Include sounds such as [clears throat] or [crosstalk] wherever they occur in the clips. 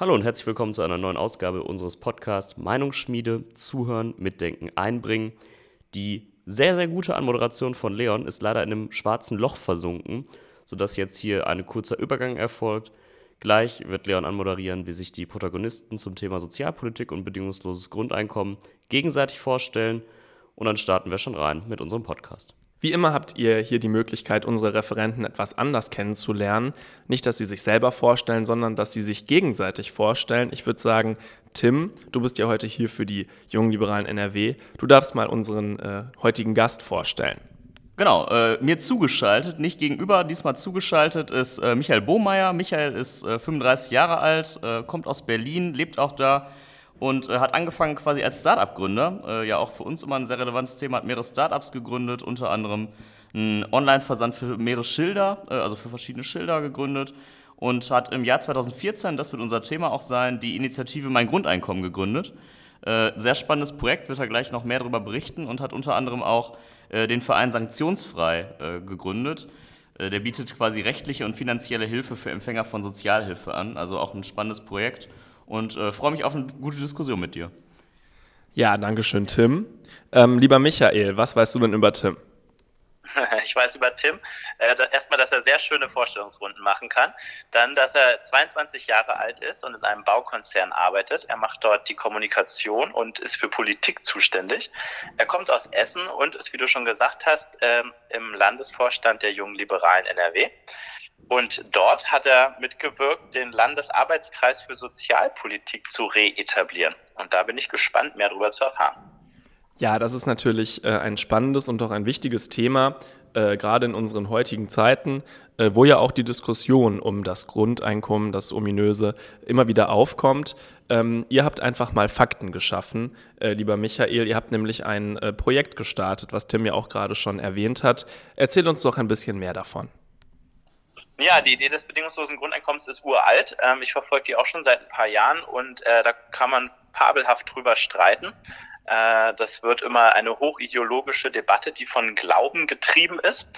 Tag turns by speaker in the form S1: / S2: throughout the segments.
S1: Hallo und herzlich willkommen zu einer neuen Ausgabe unseres Podcasts Meinungsschmiede, Zuhören, Mitdenken, Einbringen. Die sehr, sehr gute Anmoderation von Leon ist leider in einem schwarzen Loch versunken, sodass jetzt hier ein kurzer Übergang erfolgt. Gleich wird Leon anmoderieren, wie sich die Protagonisten zum Thema Sozialpolitik und bedingungsloses Grundeinkommen gegenseitig vorstellen. Und dann starten wir schon rein mit unserem Podcast.
S2: Wie immer habt ihr hier die Möglichkeit, unsere Referenten etwas anders kennenzulernen. Nicht, dass sie sich selber vorstellen, sondern dass sie sich gegenseitig vorstellen. Ich würde sagen, Tim, du bist ja heute hier für die jungen Liberalen NRW. Du darfst mal unseren äh, heutigen Gast vorstellen.
S1: Genau, äh, mir zugeschaltet, nicht gegenüber, diesmal zugeschaltet ist äh, Michael Bohmeier. Michael ist 35 äh, Jahre alt, äh, kommt aus Berlin, lebt auch da und äh, hat angefangen quasi als Startup-Gründer. Äh, ja, auch für uns immer ein sehr relevantes Thema, hat mehrere Startups gegründet, unter anderem einen Online-Versand für mehrere Schilder, äh, also für verschiedene Schilder gegründet und hat im Jahr 2014, das wird unser Thema auch sein, die Initiative Mein Grundeinkommen gegründet. Äh, sehr spannendes Projekt, wird er gleich noch mehr darüber berichten und hat unter anderem auch äh, den Verein Sanktionsfrei äh, gegründet. Der bietet quasi rechtliche und finanzielle Hilfe für Empfänger von Sozialhilfe an, also auch ein spannendes Projekt und äh, freue mich auf eine gute Diskussion mit dir.
S2: Ja, danke schön, Tim. Ähm, lieber Michael, was weißt du denn über Tim? [laughs]
S3: Ich weiß über Tim äh, erstmal, dass er sehr schöne Vorstellungsrunden machen kann. Dann, dass er 22 Jahre alt ist und in einem Baukonzern arbeitet. Er macht dort die Kommunikation und ist für Politik zuständig. Er kommt aus Essen und ist, wie du schon gesagt hast, ähm, im Landesvorstand der Jungen Liberalen NRW. Und dort hat er mitgewirkt, den Landesarbeitskreis für Sozialpolitik zu reetablieren. Und da bin ich gespannt, mehr darüber zu erfahren.
S2: Ja, das ist natürlich äh, ein spannendes und auch ein wichtiges Thema, äh, gerade in unseren heutigen Zeiten, äh, wo ja auch die Diskussion um das Grundeinkommen, das ominöse, immer wieder aufkommt. Ähm, ihr habt einfach mal Fakten geschaffen, lieber Michael. Ihr habt nämlich ein Projekt gestartet, was Tim ja auch gerade schon erwähnt hat. Erzähl uns doch ein bisschen mehr davon.
S3: Ja, die Idee des bedingungslosen Grundeinkommens ist uralt. Ähm, ich verfolge die auch schon seit ein paar Jahren und äh, da kann man fabelhaft drüber streiten. Äh, das wird immer eine hochideologische Debatte, die von Glauben getrieben ist.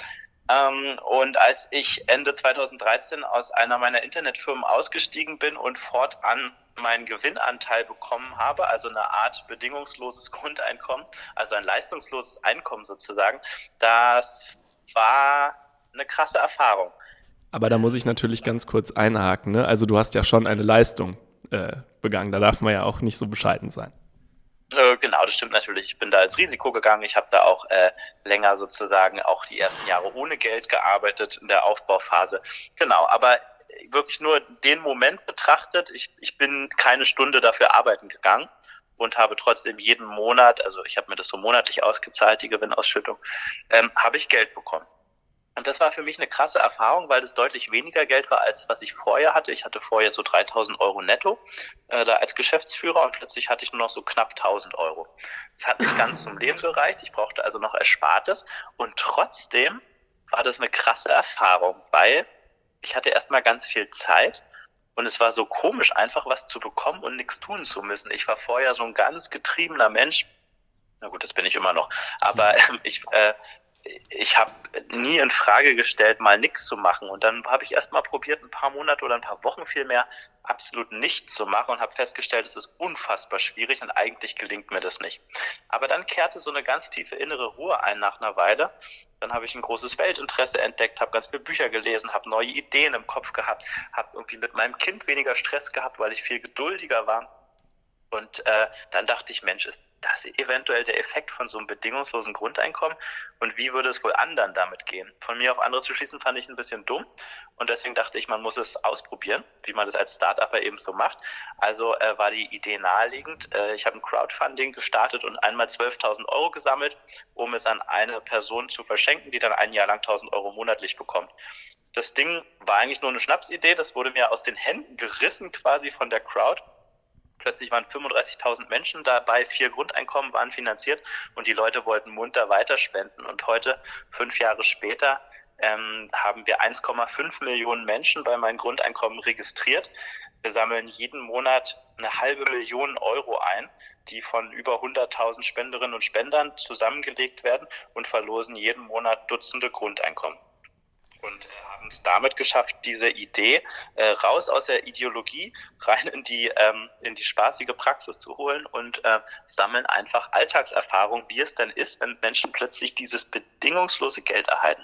S3: Ähm, und als ich Ende 2013 aus einer meiner Internetfirmen ausgestiegen bin und fortan meinen Gewinnanteil bekommen habe, also eine Art bedingungsloses Grundeinkommen, also ein leistungsloses Einkommen sozusagen, das war eine krasse Erfahrung.
S2: Aber da muss ich natürlich ganz kurz einhaken. Ne? Also du hast ja schon eine Leistung äh, begangen. Da darf man ja auch nicht so bescheiden sein.
S3: Äh, genau, das stimmt natürlich. Ich bin da als Risiko gegangen. Ich habe da auch äh, länger sozusagen auch die ersten Jahre ohne Geld gearbeitet in der Aufbauphase. Genau, aber wirklich nur den Moment betrachtet. Ich, ich bin keine Stunde dafür arbeiten gegangen und habe trotzdem jeden Monat, also ich habe mir das so monatlich ausgezahlt, die Gewinnausschüttung, ähm, habe ich Geld bekommen. Und das war für mich eine krasse Erfahrung, weil das deutlich weniger Geld war, als was ich vorher hatte. Ich hatte vorher so 3000 Euro netto äh, da als Geschäftsführer und plötzlich hatte ich nur noch so knapp 1000 Euro. Das hat nicht ganz zum Leben gereicht. Ich brauchte also noch Erspartes. Und trotzdem war das eine krasse Erfahrung, weil ich hatte erstmal ganz viel Zeit und es war so komisch, einfach was zu bekommen und nichts tun zu müssen. Ich war vorher so ein ganz getriebener Mensch. Na gut, das bin ich immer noch. Aber äh, [laughs] ich äh, ich habe nie in Frage gestellt, mal nichts zu machen. Und dann habe ich erst mal probiert, ein paar Monate oder ein paar Wochen vielmehr absolut nichts zu machen und habe festgestellt, es ist unfassbar schwierig und eigentlich gelingt mir das nicht. Aber dann kehrte so eine ganz tiefe innere Ruhe ein nach einer Weile. Dann habe ich ein großes Weltinteresse entdeckt, habe ganz viele Bücher gelesen, habe neue Ideen im Kopf gehabt, habe irgendwie mit meinem Kind weniger Stress gehabt, weil ich viel geduldiger war. Und äh, dann dachte ich, Mensch, ist das eventuell der Effekt von so einem bedingungslosen Grundeinkommen? Und wie würde es wohl anderen damit gehen? Von mir auf andere zu schließen, fand ich ein bisschen dumm. Und deswegen dachte ich, man muss es ausprobieren, wie man das als Startupper eben so macht. Also äh, war die Idee naheliegend. Äh, ich habe ein Crowdfunding gestartet und einmal 12.000 Euro gesammelt, um es an eine Person zu verschenken, die dann ein Jahr lang 1.000 Euro monatlich bekommt. Das Ding war eigentlich nur eine Schnapsidee. Das wurde mir aus den Händen gerissen quasi von der Crowd Plötzlich waren 35.000 Menschen dabei, vier Grundeinkommen waren finanziert und die Leute wollten munter weiterspenden. Und heute, fünf Jahre später, ähm, haben wir 1,5 Millionen Menschen bei meinem Grundeinkommen registriert. Wir sammeln jeden Monat eine halbe Million Euro ein, die von über 100.000 Spenderinnen und Spendern zusammengelegt werden und verlosen jeden Monat Dutzende Grundeinkommen. und äh, es damit geschafft, diese Idee äh, raus aus der Ideologie, rein in die, ähm, in die spaßige Praxis zu holen und äh, sammeln einfach Alltagserfahrung, wie es denn ist, wenn Menschen plötzlich dieses bedingungslose Geld erhalten.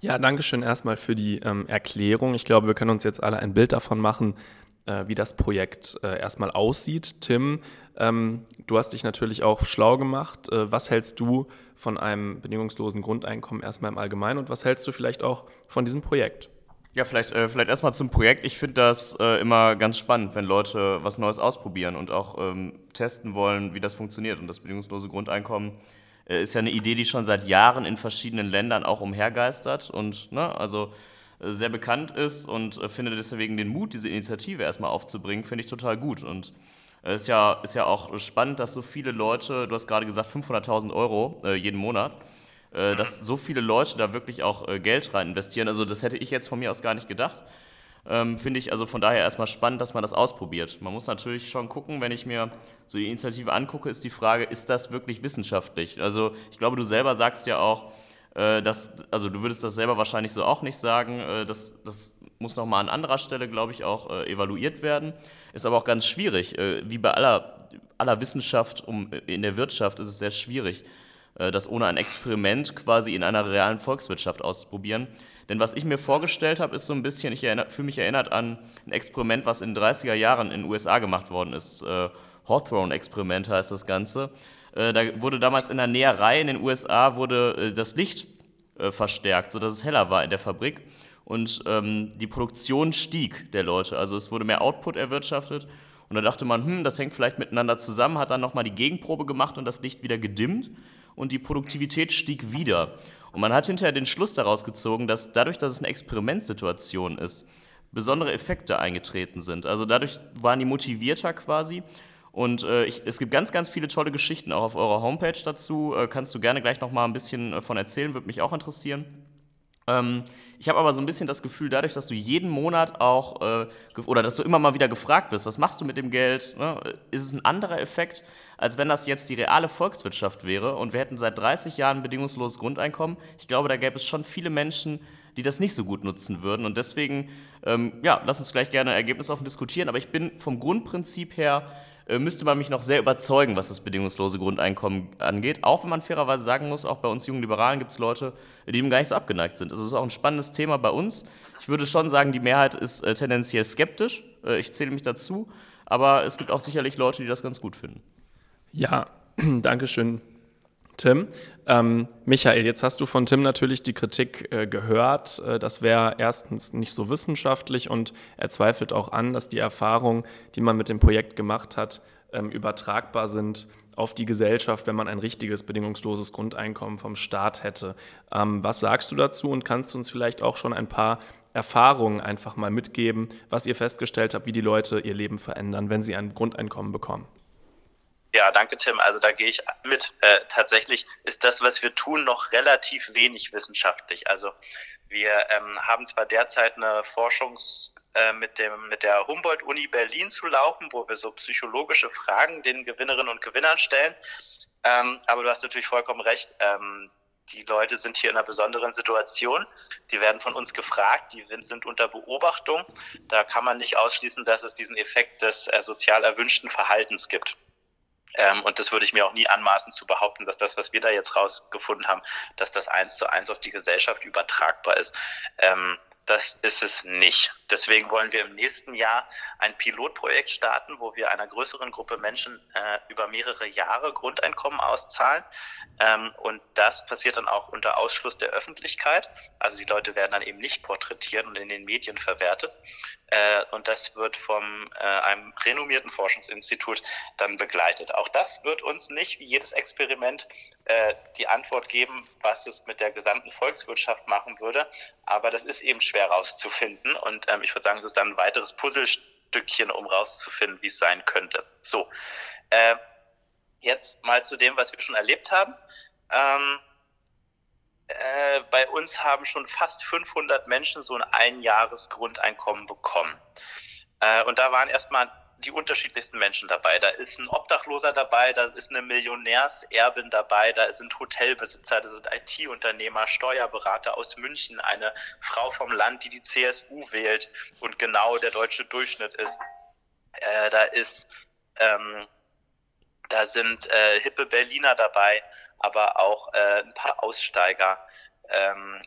S2: Ja, danke schön erstmal für die ähm, Erklärung. Ich glaube, wir können uns jetzt alle ein Bild davon machen, äh, wie das Projekt äh, erstmal aussieht. Tim, ähm, du hast dich natürlich auch schlau gemacht. Äh, was hältst du von einem bedingungslosen Grundeinkommen erstmal im Allgemeinen und was hältst du vielleicht auch von diesem Projekt?
S1: Ja, vielleicht, äh, vielleicht erstmal zum Projekt. Ich finde das äh, immer ganz spannend, wenn Leute was Neues ausprobieren und auch ähm, testen wollen, wie das funktioniert. Und das bedingungslose Grundeinkommen äh, ist ja eine Idee, die schon seit Jahren in verschiedenen Ländern auch umhergeistert und ne, also äh, sehr bekannt ist und äh, finde deswegen den Mut, diese Initiative erstmal aufzubringen, finde ich total gut. Und ist ja, ist ja auch spannend, dass so viele Leute, du hast gerade gesagt 500.000 Euro äh, jeden Monat, äh, dass so viele Leute da wirklich auch äh, Geld rein investieren. Also das hätte ich jetzt von mir aus gar nicht gedacht. Ähm, Finde ich also von daher erstmal spannend, dass man das ausprobiert. Man muss natürlich schon gucken, wenn ich mir so die Initiative angucke, ist die Frage, ist das wirklich wissenschaftlich? Also ich glaube, du selber sagst ja auch, äh, dass, also du würdest das selber wahrscheinlich so auch nicht sagen. Äh, das, das muss nochmal an anderer Stelle, glaube ich, auch äh, evaluiert werden. Ist aber auch ganz schwierig. Äh, wie bei aller, aller Wissenschaft um, in der Wirtschaft ist es sehr schwierig, äh, das ohne ein Experiment quasi in einer realen Volkswirtschaft auszuprobieren. Denn was ich mir vorgestellt habe, ist so ein bisschen, ich fühle mich erinnert an ein Experiment, was in den 30er Jahren in den USA gemacht worden ist. Äh, Hawthorne-Experiment heißt das Ganze. Äh, da wurde damals in der Näherei in den USA wurde äh, das Licht äh, verstärkt, sodass es heller war in der Fabrik. Und ähm, die Produktion stieg der Leute. Also es wurde mehr Output erwirtschaftet. Und da dachte man, hm, das hängt vielleicht miteinander zusammen, hat dann nochmal die Gegenprobe gemacht und das Licht wieder gedimmt und die Produktivität stieg wieder. Und man hat hinterher den Schluss daraus gezogen, dass dadurch, dass es eine Experimentsituation ist, besondere Effekte eingetreten sind. Also dadurch waren die motivierter quasi. Und äh, ich, es gibt ganz, ganz viele tolle Geschichten auch auf eurer Homepage dazu. Äh, kannst du gerne gleich noch mal ein bisschen äh, von erzählen, würde mich auch interessieren. Ähm, ich habe aber so ein bisschen das Gefühl, dadurch, dass du jeden Monat auch äh, oder dass du immer mal wieder gefragt wirst, was machst du mit dem Geld, ne, ist es ein anderer Effekt, als wenn das jetzt die reale Volkswirtschaft wäre und wir hätten seit 30 Jahren bedingungsloses Grundeinkommen. Ich glaube, da gäbe es schon viele Menschen, die das nicht so gut nutzen würden. Und deswegen, ähm, ja, lass uns gleich gerne Ergebnisse offen diskutieren. Aber ich bin vom Grundprinzip her müsste man mich noch sehr überzeugen, was das bedingungslose Grundeinkommen angeht. Auch wenn man fairerweise sagen muss, auch bei uns jungen Liberalen gibt es Leute, die dem gar nicht so abgeneigt sind. Es ist auch ein spannendes Thema bei uns. Ich würde schon sagen, die Mehrheit ist äh, tendenziell skeptisch. Äh, ich zähle mich dazu. Aber es gibt auch sicherlich Leute, die das ganz gut finden.
S2: Ja, [clears throat] danke schön Tim. Ähm, Michael, jetzt hast du von Tim natürlich die Kritik äh, gehört. Äh, das wäre erstens nicht so wissenschaftlich und er zweifelt auch an, dass die Erfahrungen, die man mit dem Projekt gemacht hat, ähm, übertragbar sind auf die Gesellschaft, wenn man ein richtiges bedingungsloses Grundeinkommen vom Staat hätte. Ähm, was sagst du dazu und kannst du uns vielleicht auch schon ein paar Erfahrungen einfach mal mitgeben, was ihr festgestellt habt, wie die Leute ihr Leben verändern, wenn sie ein Grundeinkommen bekommen?
S3: Ja, danke Tim. Also da gehe ich mit. Äh, tatsächlich ist das, was wir tun, noch relativ wenig wissenschaftlich. Also wir ähm, haben zwar derzeit eine Forschungs äh, mit dem mit der Humboldt-Uni Berlin zu laufen, wo wir so psychologische Fragen den Gewinnerinnen und Gewinnern stellen. Ähm, aber du hast natürlich vollkommen recht. Ähm, die Leute sind hier in einer besonderen Situation. Die werden von uns gefragt, die sind unter Beobachtung. Da kann man nicht ausschließen, dass es diesen Effekt des äh, sozial erwünschten Verhaltens gibt. Ähm, und das würde ich mir auch nie anmaßen zu behaupten, dass das, was wir da jetzt rausgefunden haben, dass das eins zu eins auf die Gesellschaft übertragbar ist. Ähm, das ist es nicht. Deswegen wollen wir im nächsten Jahr ein Pilotprojekt starten, wo wir einer größeren Gruppe Menschen äh, über mehrere Jahre Grundeinkommen auszahlen. Ähm, und das passiert dann auch unter Ausschluss der Öffentlichkeit. Also die Leute werden dann eben nicht porträtiert und in den Medien verwertet. Äh, und das wird von äh, einem renommierten Forschungsinstitut dann begleitet. Auch das wird uns nicht, wie jedes Experiment, äh, die Antwort geben, was es mit der gesamten Volkswirtschaft machen würde. Aber das ist eben schwer rauszufinden. Und ähm, ich würde sagen, es ist dann ein weiteres Puzzlestückchen, um rauszufinden, wie es sein könnte. So, äh, jetzt mal zu dem, was wir schon erlebt haben. Ähm, äh, bei uns haben schon fast 500 Menschen so ein Einjahresgrundeinkommen bekommen. Äh, und da waren erstmal die unterschiedlichsten Menschen dabei. Da ist ein Obdachloser dabei, da ist eine Millionärserbin dabei, da sind Hotelbesitzer, da sind IT-Unternehmer, Steuerberater aus München, eine Frau vom Land, die die CSU wählt und genau der deutsche Durchschnitt ist. Äh, da ist, ähm, da sind äh, hippe Berliner dabei, aber auch äh, ein paar Aussteiger. Ähm,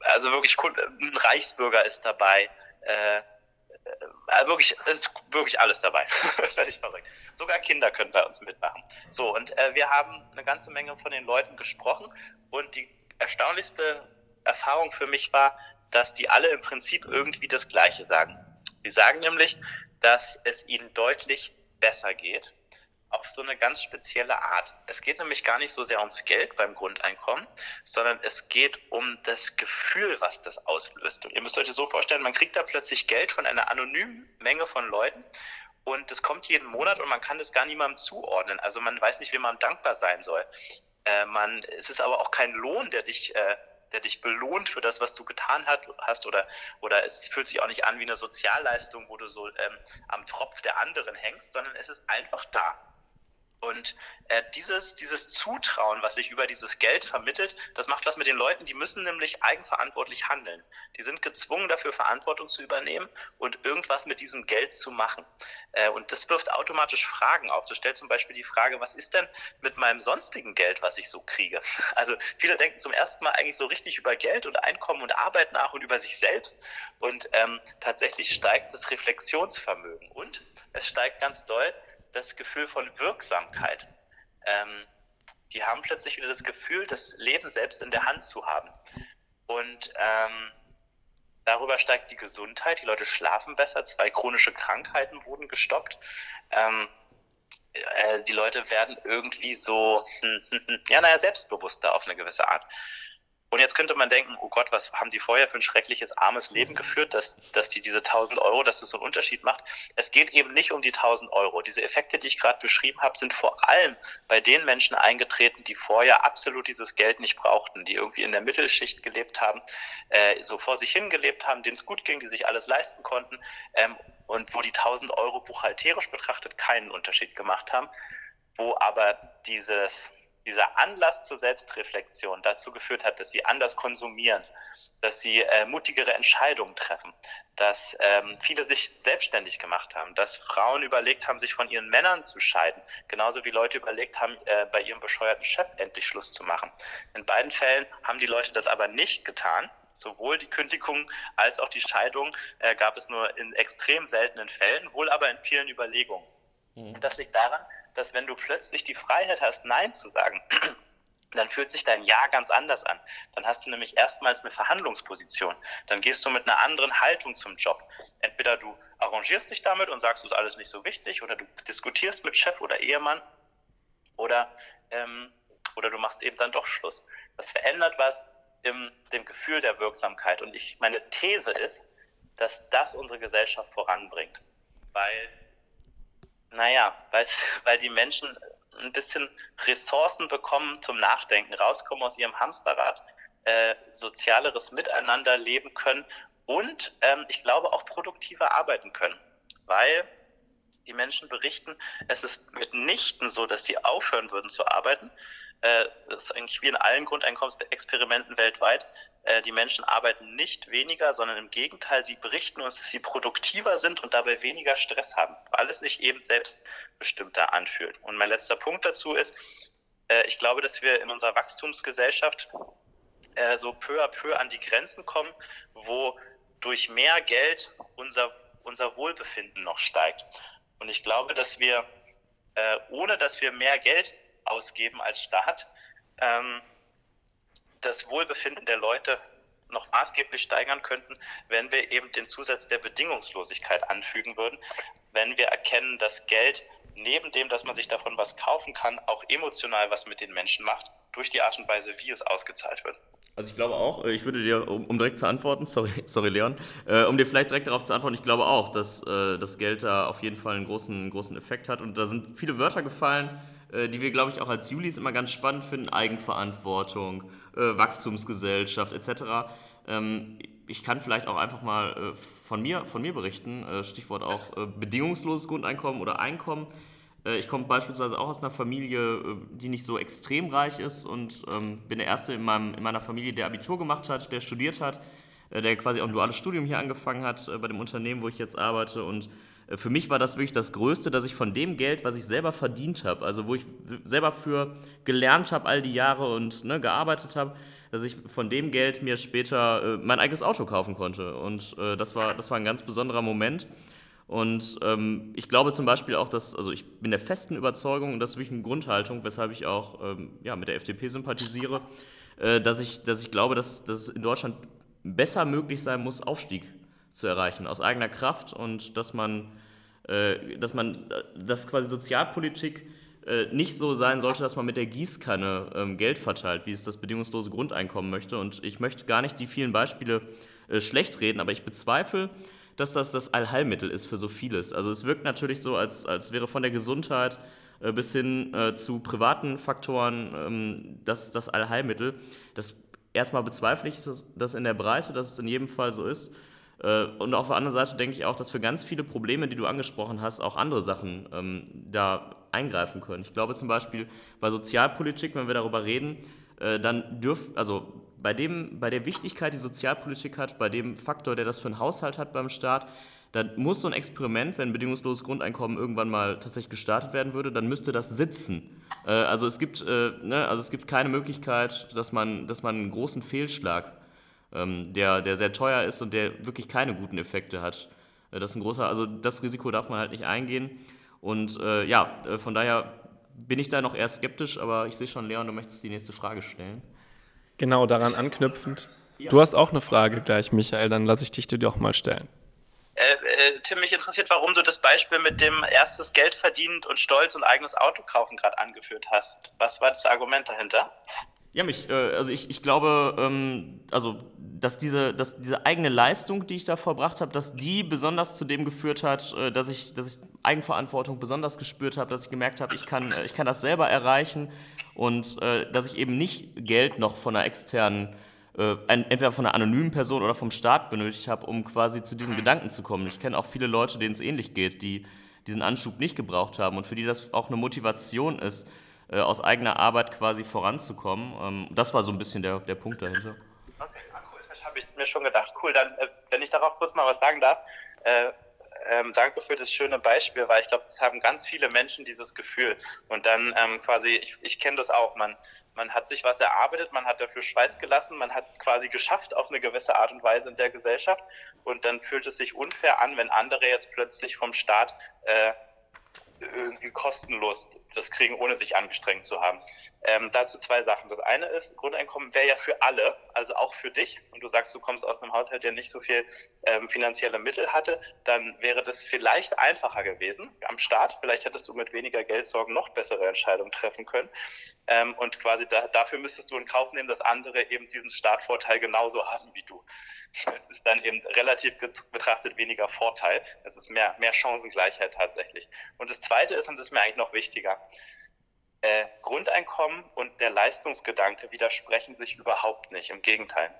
S3: also wirklich, ein Reichsbürger ist dabei. Äh, äh, wirklich, ist wirklich alles dabei. [laughs] Völlig verrückt. Sogar Kinder können bei uns mitmachen. So, und äh, wir haben eine ganze Menge von den Leuten gesprochen und die erstaunlichste Erfahrung für mich war, dass die alle im Prinzip irgendwie das Gleiche sagen. Sie sagen nämlich, dass es ihnen deutlich besser geht auf so eine ganz spezielle Art. Es geht nämlich gar nicht so sehr ums Geld beim Grundeinkommen, sondern es geht um das Gefühl, was das auslöst. Und ihr müsst euch das so vorstellen, man kriegt da plötzlich Geld von einer anonymen Menge von Leuten und das kommt jeden Monat und man kann das gar niemandem zuordnen. Also man weiß nicht, wem man dankbar sein soll. Äh, man, es ist aber auch kein Lohn, der dich äh, der dich belohnt für das, was du getan hat, hast oder, oder es fühlt sich auch nicht an wie eine Sozialleistung, wo du so ähm, am Tropf der anderen hängst, sondern es ist einfach da. Und äh, dieses, dieses Zutrauen, was sich über dieses Geld vermittelt, das macht was mit den Leuten, die müssen nämlich eigenverantwortlich handeln. Die sind gezwungen, dafür Verantwortung zu übernehmen und irgendwas mit diesem Geld zu machen. Äh, und das wirft automatisch Fragen auf. Das stellt zum Beispiel die Frage, was ist denn mit meinem sonstigen Geld, was ich so kriege? [laughs] Also viele denken zum ersten Mal eigentlich so richtig über Geld und Einkommen und Arbeit nach und über sich selbst. Und ähm, tatsächlich steigt das Reflexionsvermögen. Und es steigt ganz doll das Gefühl von Wirksamkeit. Ähm, die haben plötzlich wieder das Gefühl, das Leben selbst in der Hand zu haben. Und ähm, darüber steigt die Gesundheit. Die Leute schlafen besser. Zwei chronische Krankheiten wurden gestoppt. Ähm, äh, die Leute werden irgendwie so, [laughs] ja, naja, selbstbewusster auf eine gewisse Art. Und jetzt könnte man denken, oh Gott, was haben die vorher für ein schreckliches, armes Leben mhm. geführt, dass, dass die diese 1000 Euro, dass es so einen Unterschied macht. Es geht eben nicht um die 1000 Euro. Diese Effekte, die ich gerade beschrieben habe, sind vor allem bei den Menschen eingetreten, die vorher absolut dieses Geld nicht brauchten, die irgendwie in der Mittelschicht gelebt haben, äh, so vor sich hin gelebt haben, denen es gut ging, die sich alles leisten konnten ähm, und wo die 1000 Euro buchhalterisch betrachtet keinen Unterschied gemacht haben, wo aber dieses dieser Anlass zur Selbstreflexion dazu geführt hat, dass sie anders konsumieren, dass sie äh, mutigere Entscheidungen treffen, dass ähm, viele sich selbstständig gemacht haben, dass Frauen überlegt haben, sich von ihren Männern zu scheiden, genauso wie Leute überlegt haben, äh, bei ihrem bescheuerten Chef endlich Schluss zu machen. In beiden Fällen haben die Leute das aber nicht getan. Sowohl die Kündigung als auch die Scheidung äh, gab es nur in extrem seltenen Fällen, wohl aber in vielen Überlegungen. Mhm. Das liegt daran, dass wenn du plötzlich die Freiheit hast, Nein zu sagen, [clears throat] dann fühlt sich dein Ja ganz anders an. Dann hast du nämlich erstmals eine Verhandlungsposition. Dann gehst du mit einer anderen Haltung zum Job. Entweder du arrangierst dich damit und sagst, es ist alles nicht so wichtig, oder du diskutierst mit Chef oder Ehemann, oder, ähm, oder du machst eben dann doch Schluss. Das verändert was im dem Gefühl der Wirksamkeit. Und ich, meine These ist, dass das unsere Gesellschaft voranbringt. Weil naja, [laughs] weil die Menschen ein bisschen Ressourcen bekommen zum Nachdenken, rauskommen aus ihrem Hamsterrad, äh, sozialeres Miteinander leben können und ähm, ich glaube auch produktiver arbeiten können, weil die Menschen berichten, es ist mitnichten so, dass sie aufhören würden zu arbeiten, äh, das ist eigentlich wie in allen Grundeinkommensexperimenten weltweit. Äh, die Menschen arbeiten nicht weniger, sondern im Gegenteil, sie berichten uns, dass sie produktiver sind und dabei weniger Stress haben, weil es sich eben selbstbestimmter anfühlt. Und mein letzter Punkt dazu ist, äh, ich glaube, dass wir in unserer Wachstumsgesellschaft so peu à peu an die Grenzen kommen, wo durch mehr Geld unser, unser Wohlbefinden noch steigt. Und ich glaube, dass wir, ohne dass wir mehr Geld ausgeben als Staat, ähm, das Wohlbefinden der Leute noch maßgeblich steigern könnten, wenn wir eben den Zusatz der Bedingungslosigkeit anfügen würden, wenn wir erkennen, dass Geld neben dem, dass man sich davon was kaufen kann, auch emotional was mit den Menschen macht, durch die Art und Weise, wie es ausgezahlt wird.
S1: Also ich glaube auch, äh, ich würde dir, um, direkt zu antworten, [laughs] sorry, sorry Leon, äh, um dir vielleicht direkt darauf zu antworten, ich glaube auch, dass äh, das Geld da auf jeden Fall einen großen, großen Effekt hat. Und da sind viele Wörter gefallen, äh, die wir, glaube ich, auch als Julis immer ganz spannend finden. Eigenverantwortung, äh, Wachstumsgesellschaft etc. Ähm, ich kann vielleicht auch einfach mal äh, von, mir, von mir berichten, Stichwort auch bedingungsloses Grundeinkommen oder Einkommen. Äh, ich komme beispielsweise auch aus einer Familie, äh, die nicht so extrem reich ist und ähm, bin der Erste in, meinem, in meiner Familie, der Abitur gemacht hat, der studiert hat, äh, der quasi auch ein duales Studium hier angefangen hat bei dem Unternehmen, wo ich jetzt arbeite. Und für mich war das wirklich das Größte, dass ich von dem Geld, was ich selber verdient habe, also wo ich selber für gelernt habe all die Jahre und ne, gearbeitet habe, dass ich von dem Geld mir später äh, mein eigenes Auto kaufen konnte. Und äh, das, war, das war ein ganz besonderer Moment. Und ähm, ich glaube zum Beispiel auch, dass, also ich bin der festen Überzeugung, und das ist wirklich eine Grundhaltung, weshalb ich auch ähm, ja, mit der FDP sympathisiere, [laughs] äh, dass, ich, dass ich glaube, dass, dass es in Deutschland besser möglich sein muss, Aufstieg zu erreichen, aus eigener Kraft und dass man, äh, dass man, äh, dass quasi Sozialpolitik äh, nicht so sein sollte, dass man mit der Gießkanne ähm, Geld verteilt, wie es das bedingungslose Grundeinkommen möchte. Und ich möchte gar nicht die vielen Beispiele äh, schlecht reden, aber ich bezweifle, dass das das Allheilmittel ist für so vieles. Also es wirkt natürlich so, als, als wäre von der Gesundheit äh, bis hin äh, zu privaten Faktoren ähm, das, das Allheilmittel. Das erstmal bezweifle ich das, das in der Breite, dass es in jedem Fall so ist. Äh, und auf der anderen Seite denke ich auch, dass für ganz viele Probleme, die du angesprochen hast, auch andere Sachen ähm, da eingreifen können. Ich glaube zum Beispiel bei Sozialpolitik, wenn wir darüber reden, äh, dann dürfen, also bei, dem, bei der Wichtigkeit, die Sozialpolitik hat, bei dem Faktor, der das für einen Haushalt hat beim Staat, dann muss so ein Experiment, wenn ein bedingungsloses Grundeinkommen irgendwann mal tatsächlich gestartet werden würde, dann müsste das sitzen. Äh, also, es gibt, äh, ne, also es gibt keine Möglichkeit, dass man, dass man einen großen Fehlschlag, ähm, der, der sehr teuer ist und der wirklich keine guten Effekte hat. Äh, das ist ein großer, also das Risiko darf man halt nicht eingehen. Und äh, ja, äh, von daher bin ich da noch eher skeptisch, aber ich sehe schon, Leon, du möchtest die nächste Frage stellen.
S2: Genau, daran anknüpfend. Du hast auch eine Frage gleich, Michael, dann lasse ich dich dir doch mal stellen.
S3: Äh, äh, Tim, mich interessiert, warum du das Beispiel mit dem erstes Geld verdient und Stolz und eigenes Auto kaufen gerade angeführt hast. Was war das Argument dahinter?
S1: Ja, mich, äh, also ich, ich glaube, ähm, also dass diese, dass diese eigene Leistung, die ich da verbracht habe, dass die besonders zu dem geführt hat, äh, dass, ich, dass ich Eigenverantwortung besonders gespürt habe, dass ich gemerkt habe, ich kann, äh, ich kann das selber erreichen und äh, dass ich eben nicht Geld noch von einer externen, äh, entweder von einer anonymen Person oder vom Staat benötigt habe, um quasi zu diesen Gedanken zu kommen. Ich kenne auch viele Leute, denen es ähnlich geht, die diesen Anschub nicht gebraucht haben und für die das auch eine Motivation ist, äh, aus eigener Arbeit quasi voranzukommen. Ähm, das war so ein bisschen der, der Punkt dahinter
S3: habe ich mir schon gedacht. Cool, dann, äh, wenn ich darauf kurz mal was sagen darf, äh, ähm, danke für das schöne Beispiel, weil ich glaube, das haben ganz viele Menschen dieses Gefühl. Und dann ähm, quasi, ich, ich kenne das auch, man, man hat sich was erarbeitet, man hat dafür Schweiß gelassen, man hat es quasi geschafft auf eine gewisse Art und Weise in der Gesellschaft. Und dann fühlt es sich unfair an, wenn andere jetzt plötzlich vom Staat äh, irgendwie kostenlos das kriegen, ohne sich angestrengt zu haben. Ähm, dazu zwei Sachen. Das eine ist, Grundeinkommen wäre ja für alle, also auch für dich. Und du sagst, du kommst aus einem Haushalt, der nicht so viel ähm, finanzielle Mittel hatte, dann wäre das vielleicht einfacher gewesen am Start. Vielleicht hättest du mit weniger Geldsorgen noch bessere Entscheidungen treffen können. Ähm, und quasi da, dafür müsstest du in Kauf nehmen, dass andere eben diesen Startvorteil genauso haben wie du. Es ist dann eben relativ betrachtet weniger Vorteil. Es ist mehr, mehr Chancengleichheit tatsächlich. Und das Zweite ist, und das ist mir eigentlich noch wichtiger, äh, Grundeinkommen und der Leistungsgedanke widersprechen sich überhaupt nicht. Im Gegenteil.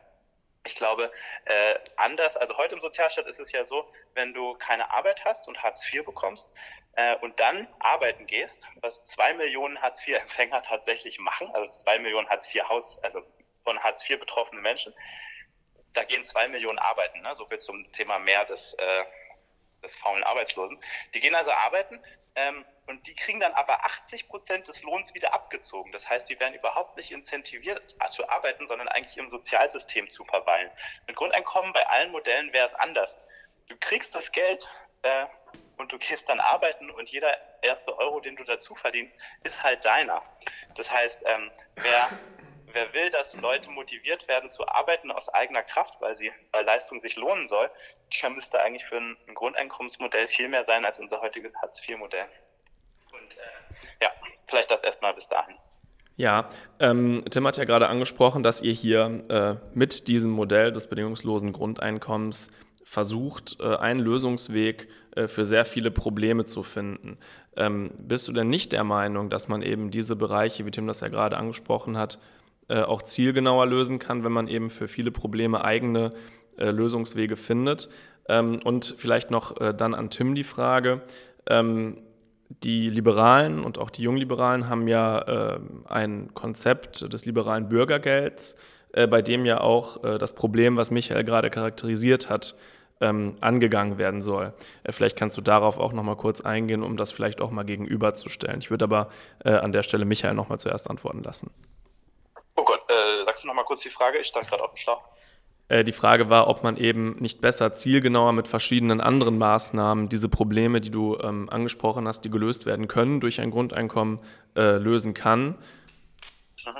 S3: Ich glaube, äh, anders, also heute im Sozialstaat ist es ja so, wenn du keine Arbeit hast und Hartz IV bekommst äh, und dann arbeiten gehst, was zwei Millionen Hartz IV-Empfänger tatsächlich machen, also zwei Millionen Hartz IV Haus, also von Hartz IV betroffene Menschen, da gehen zwei Millionen arbeiten, ne? so viel zum Thema mehr des, äh, des faulen Arbeitslosen. Die gehen also arbeiten ähm, und die kriegen dann aber 80 Prozent des Lohns wieder abgezogen. Das heißt, die werden überhaupt nicht incentiviert zu arbeiten, sondern eigentlich im Sozialsystem zu verweilen. Mit Grundeinkommen bei allen Modellen wäre es anders. Du kriegst das Geld äh, und du gehst dann arbeiten und jeder erste Euro, den du dazu verdienst, ist halt deiner. Das heißt, ähm, wer [laughs] wer will, dass Leute motiviert werden zu arbeiten aus eigener Kraft, weil sie, weil Leistung sich lohnen soll, der müsste eigentlich für ein, ein Grundeinkommensmodell viel mehr sein als unser heutiges Hartz-IV-Modell. Und äh, ja, vielleicht das erstmal bis dahin.
S2: Ja, ähm, Tim hat ja gerade angesprochen, dass ihr hier äh, mit diesem Modell des bedingungslosen Grundeinkommens versucht, äh, einen Lösungsweg äh, für sehr viele Probleme zu finden. Ähm, bist du denn nicht der Meinung, dass man eben diese Bereiche, wie Tim das ja gerade angesprochen hat, äh, auch zielgenauer lösen kann, wenn man eben für viele Probleme eigene äh, Lösungswege findet. Ähm, und vielleicht noch äh, dann an Tim die Frage. Ähm, die Liberalen und auch die Jungliberalen haben ja äh, ein Konzept des liberalen Bürgergelds, äh, bei dem ja auch äh, das Problem, was Michael gerade charakterisiert hat, ähm, angegangen werden soll. Äh, vielleicht kannst du darauf auch noch mal kurz eingehen, um das vielleicht auch mal gegenüberzustellen. Ich würde aber äh, an der Stelle Michael noch mal zuerst antworten lassen.
S3: Oh Gott, äh, sagst du noch mal kurz die Frage? Ich stand gerade auf dem Schlauch.
S2: Äh, die Frage war, ob man eben nicht besser zielgenauer mit verschiedenen anderen Maßnahmen diese Probleme, die du ähm, angesprochen hast, die gelöst werden können durch ein Grundeinkommen, äh, lösen kann.
S3: Mhm.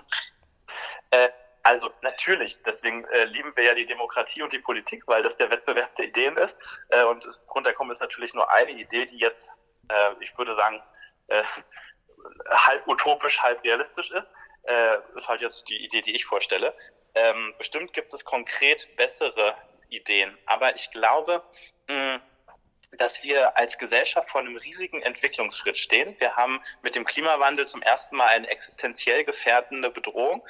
S3: Äh, also natürlich, deswegen äh, lieben wir ja die Demokratie und die Politik, weil das der Wettbewerb der Ideen ist. Äh, und das Grundeinkommen ist natürlich nur eine Idee, die jetzt, äh, ich würde sagen, äh, [laughs] halb utopisch, halb realistisch ist. Äh, ist halt jetzt die Idee, die ich vorstelle. Ähm, bestimmt gibt es konkret bessere Ideen, aber ich glaube, mh, dass wir als Gesellschaft vor einem riesigen Entwicklungsschritt stehen. Wir haben mit dem Klimawandel zum ersten Mal eine existenziell gefährdende Bedrohung.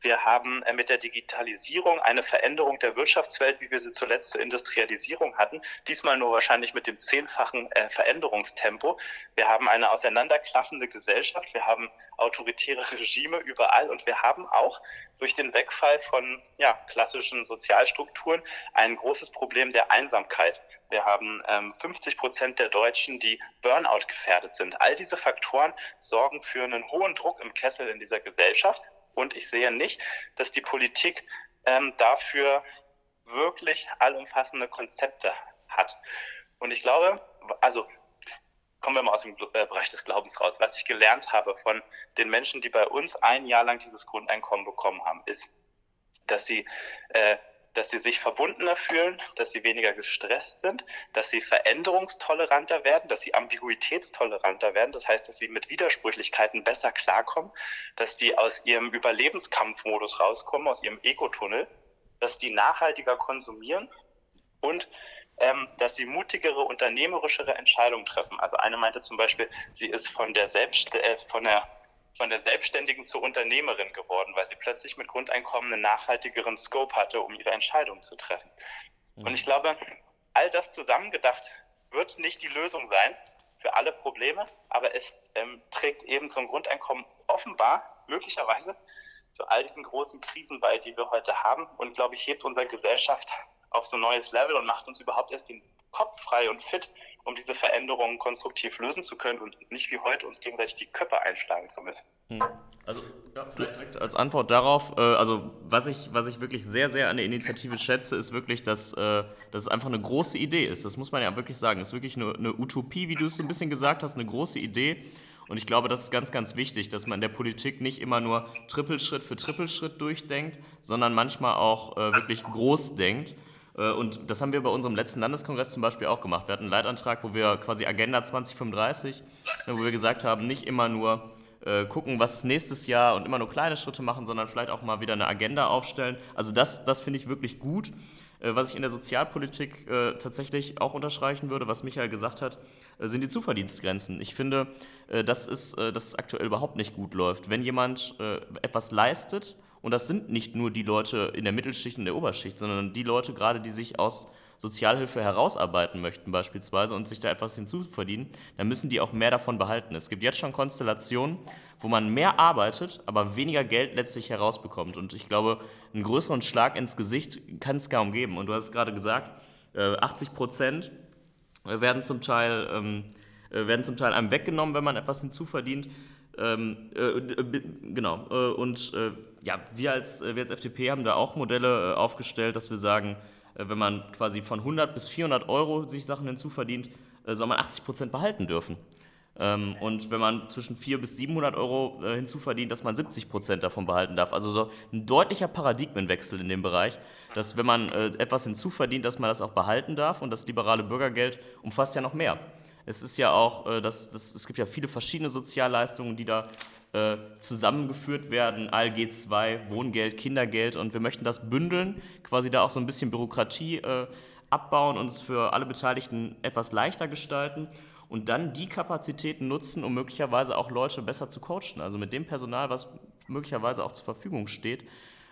S3: Wir haben äh, mit der Digitalisierung eine Veränderung der Wirtschaftswelt, wie wir sie zuletzt zur Industrialisierung hatten. Diesmal nur wahrscheinlich mit dem zehnfachen äh, Veränderungstempo. Wir haben eine auseinanderklaffende Gesellschaft. Wir haben autoritäre [laughs] Regime überall und wir haben auch durch den Wegfall von ja, klassischen Sozialstrukturen ein großes Problem der Einsamkeit. Wir haben ähm, 50 Prozent der Deutschen, die Burnout gefährdet sind. All diese Faktoren sorgen für einen hohen Druck im Kessel in dieser Gesellschaft. Und ich sehe nicht, dass die Politik ähm, dafür wirklich allumfassende Konzepte hat. Und ich glaube, also kommen wir mal aus dem äh, Bereich des Glaubens raus. Was ich gelernt habe von den Menschen, die bei uns ein Jahr lang dieses Grundeinkommen bekommen haben, ist, dass sie äh, dass sie sich verbundener fühlen, dass sie weniger gestresst sind, dass sie veränderungstoleranter werden, dass sie ambiguitätstoleranter werden. Das heißt, dass sie mit Widersprüchlichkeiten besser klarkommen, dass die aus ihrem Überlebenskampfmodus rauskommen, aus ihrem Egotunnel, dass die nachhaltiger konsumieren und ähm, dass sie mutigere, unternehmerischere Entscheidungen treffen. Also eine meinte zum Beispiel, sie ist von der Selbst, äh, von der von der Selbstständigen zur Unternehmerin geworden, weil sie plötzlich mit Grundeinkommen einen nachhaltigeren Scope hatte, um ihre Entscheidungen zu treffen. Und ich glaube, all das zusammengedacht wird nicht die Lösung sein für alle Probleme, aber es ähm, trägt eben zum Grundeinkommen offenbar, möglicherweise, zu all diesen großen Krisen bei, die wir heute haben und, glaube ich, hebt unsere Gesellschaft auf so ein neues Level und macht uns überhaupt erst den Kopf frei und fit, um diese Veränderungen konstruktiv lösen zu können und nicht wie heute uns gegenseitig die Köpfe einschlagen zu müssen. Hm.
S1: Also ja, vielleicht direkt als Antwort darauf, äh, also was ich, was ich wirklich sehr, sehr an der Initiative schätze, ist wirklich, dass, äh, dass es einfach eine große Idee ist. Das muss man ja wirklich sagen. Es ist wirklich eine, eine Utopie, wie du es so ein bisschen gesagt hast, eine große Idee. Und ich glaube, das ist ganz, ganz wichtig, dass man in der Politik nicht immer nur Trippelschritt für Trippelschritt durchdenkt, sondern manchmal auch äh, wirklich groß denkt. Äh, und das haben wir bei unserem letzten Landeskongress zum Beispiel auch gemacht. Wir hatten einen Leitantrag, wo wir quasi Agenda 2035, ne, wo wir gesagt haben, nicht immer nur äh, gucken, was nächstes Jahr und immer nur kleine Schritte machen, sondern vielleicht auch mal wieder eine Agenda aufstellen. Also das, das finde ich wirklich gut. Äh, was ich in der Sozialpolitik tatsächlich auch unterstreichen würde, was Michael gesagt hat, sind die Zuverdienstgrenzen. Ich finde, das ist, dass es aktuell überhaupt nicht gut läuft. Wenn jemand etwas leistet, und das sind nicht nur die Leute in der Mittelschicht und der Oberschicht, sondern die Leute gerade, die sich aus Sozialhilfe herausarbeiten möchten beispielsweise und sich da etwas hinzuverdienen, dann müssen die auch mehr davon behalten. Es gibt jetzt schon Konstellationen, wo man mehr arbeitet, aber weniger Geld letztlich herausbekommt. Und ich glaube, einen größeren Schlag ins Gesicht kann es kaum geben. Und du hast es gerade gesagt, 80 äh, Prozent werden zum Teil ähm, äh, werden zum Teil einem weggenommen, wenn man etwas hinzuverdient. Ähm, äh, äh, genau. Äh, und äh, ja, wir als, äh, wir als FDP haben da auch Modelle äh, aufgestellt, dass wir sagen, wenn man quasi von 100 bis 400 Euro sich Sachen hinzuverdient, soll man 80 Prozent behalten dürfen. Ähm, und wenn man zwischen 400 bis 700 Euro hinzuverdient, dass man 70 Prozent davon behalten darf. Also so ein deutlicher Paradigmenwechsel in dem Bereich, dass wenn man etwas hinzuverdient, dass man das auch behalten darf. Und das liberale Bürgergeld umfasst ja noch mehr. Es ist ja auch, äh, das, das, es gibt ja viele verschiedene Sozialleistungen, die da äh, zusammengeführt werden, ALG 2, Wohngeld, Kindergeld und wir möchten das bündeln, quasi da auch so ein bisschen Bürokratie äh, abbauen und es für alle Beteiligten etwas leichter gestalten und dann die Kapazitäten nutzen, um möglicherweise auch Leute besser zu coachen. Also mit dem Personal, was möglicherweise auch zur Verfügung steht,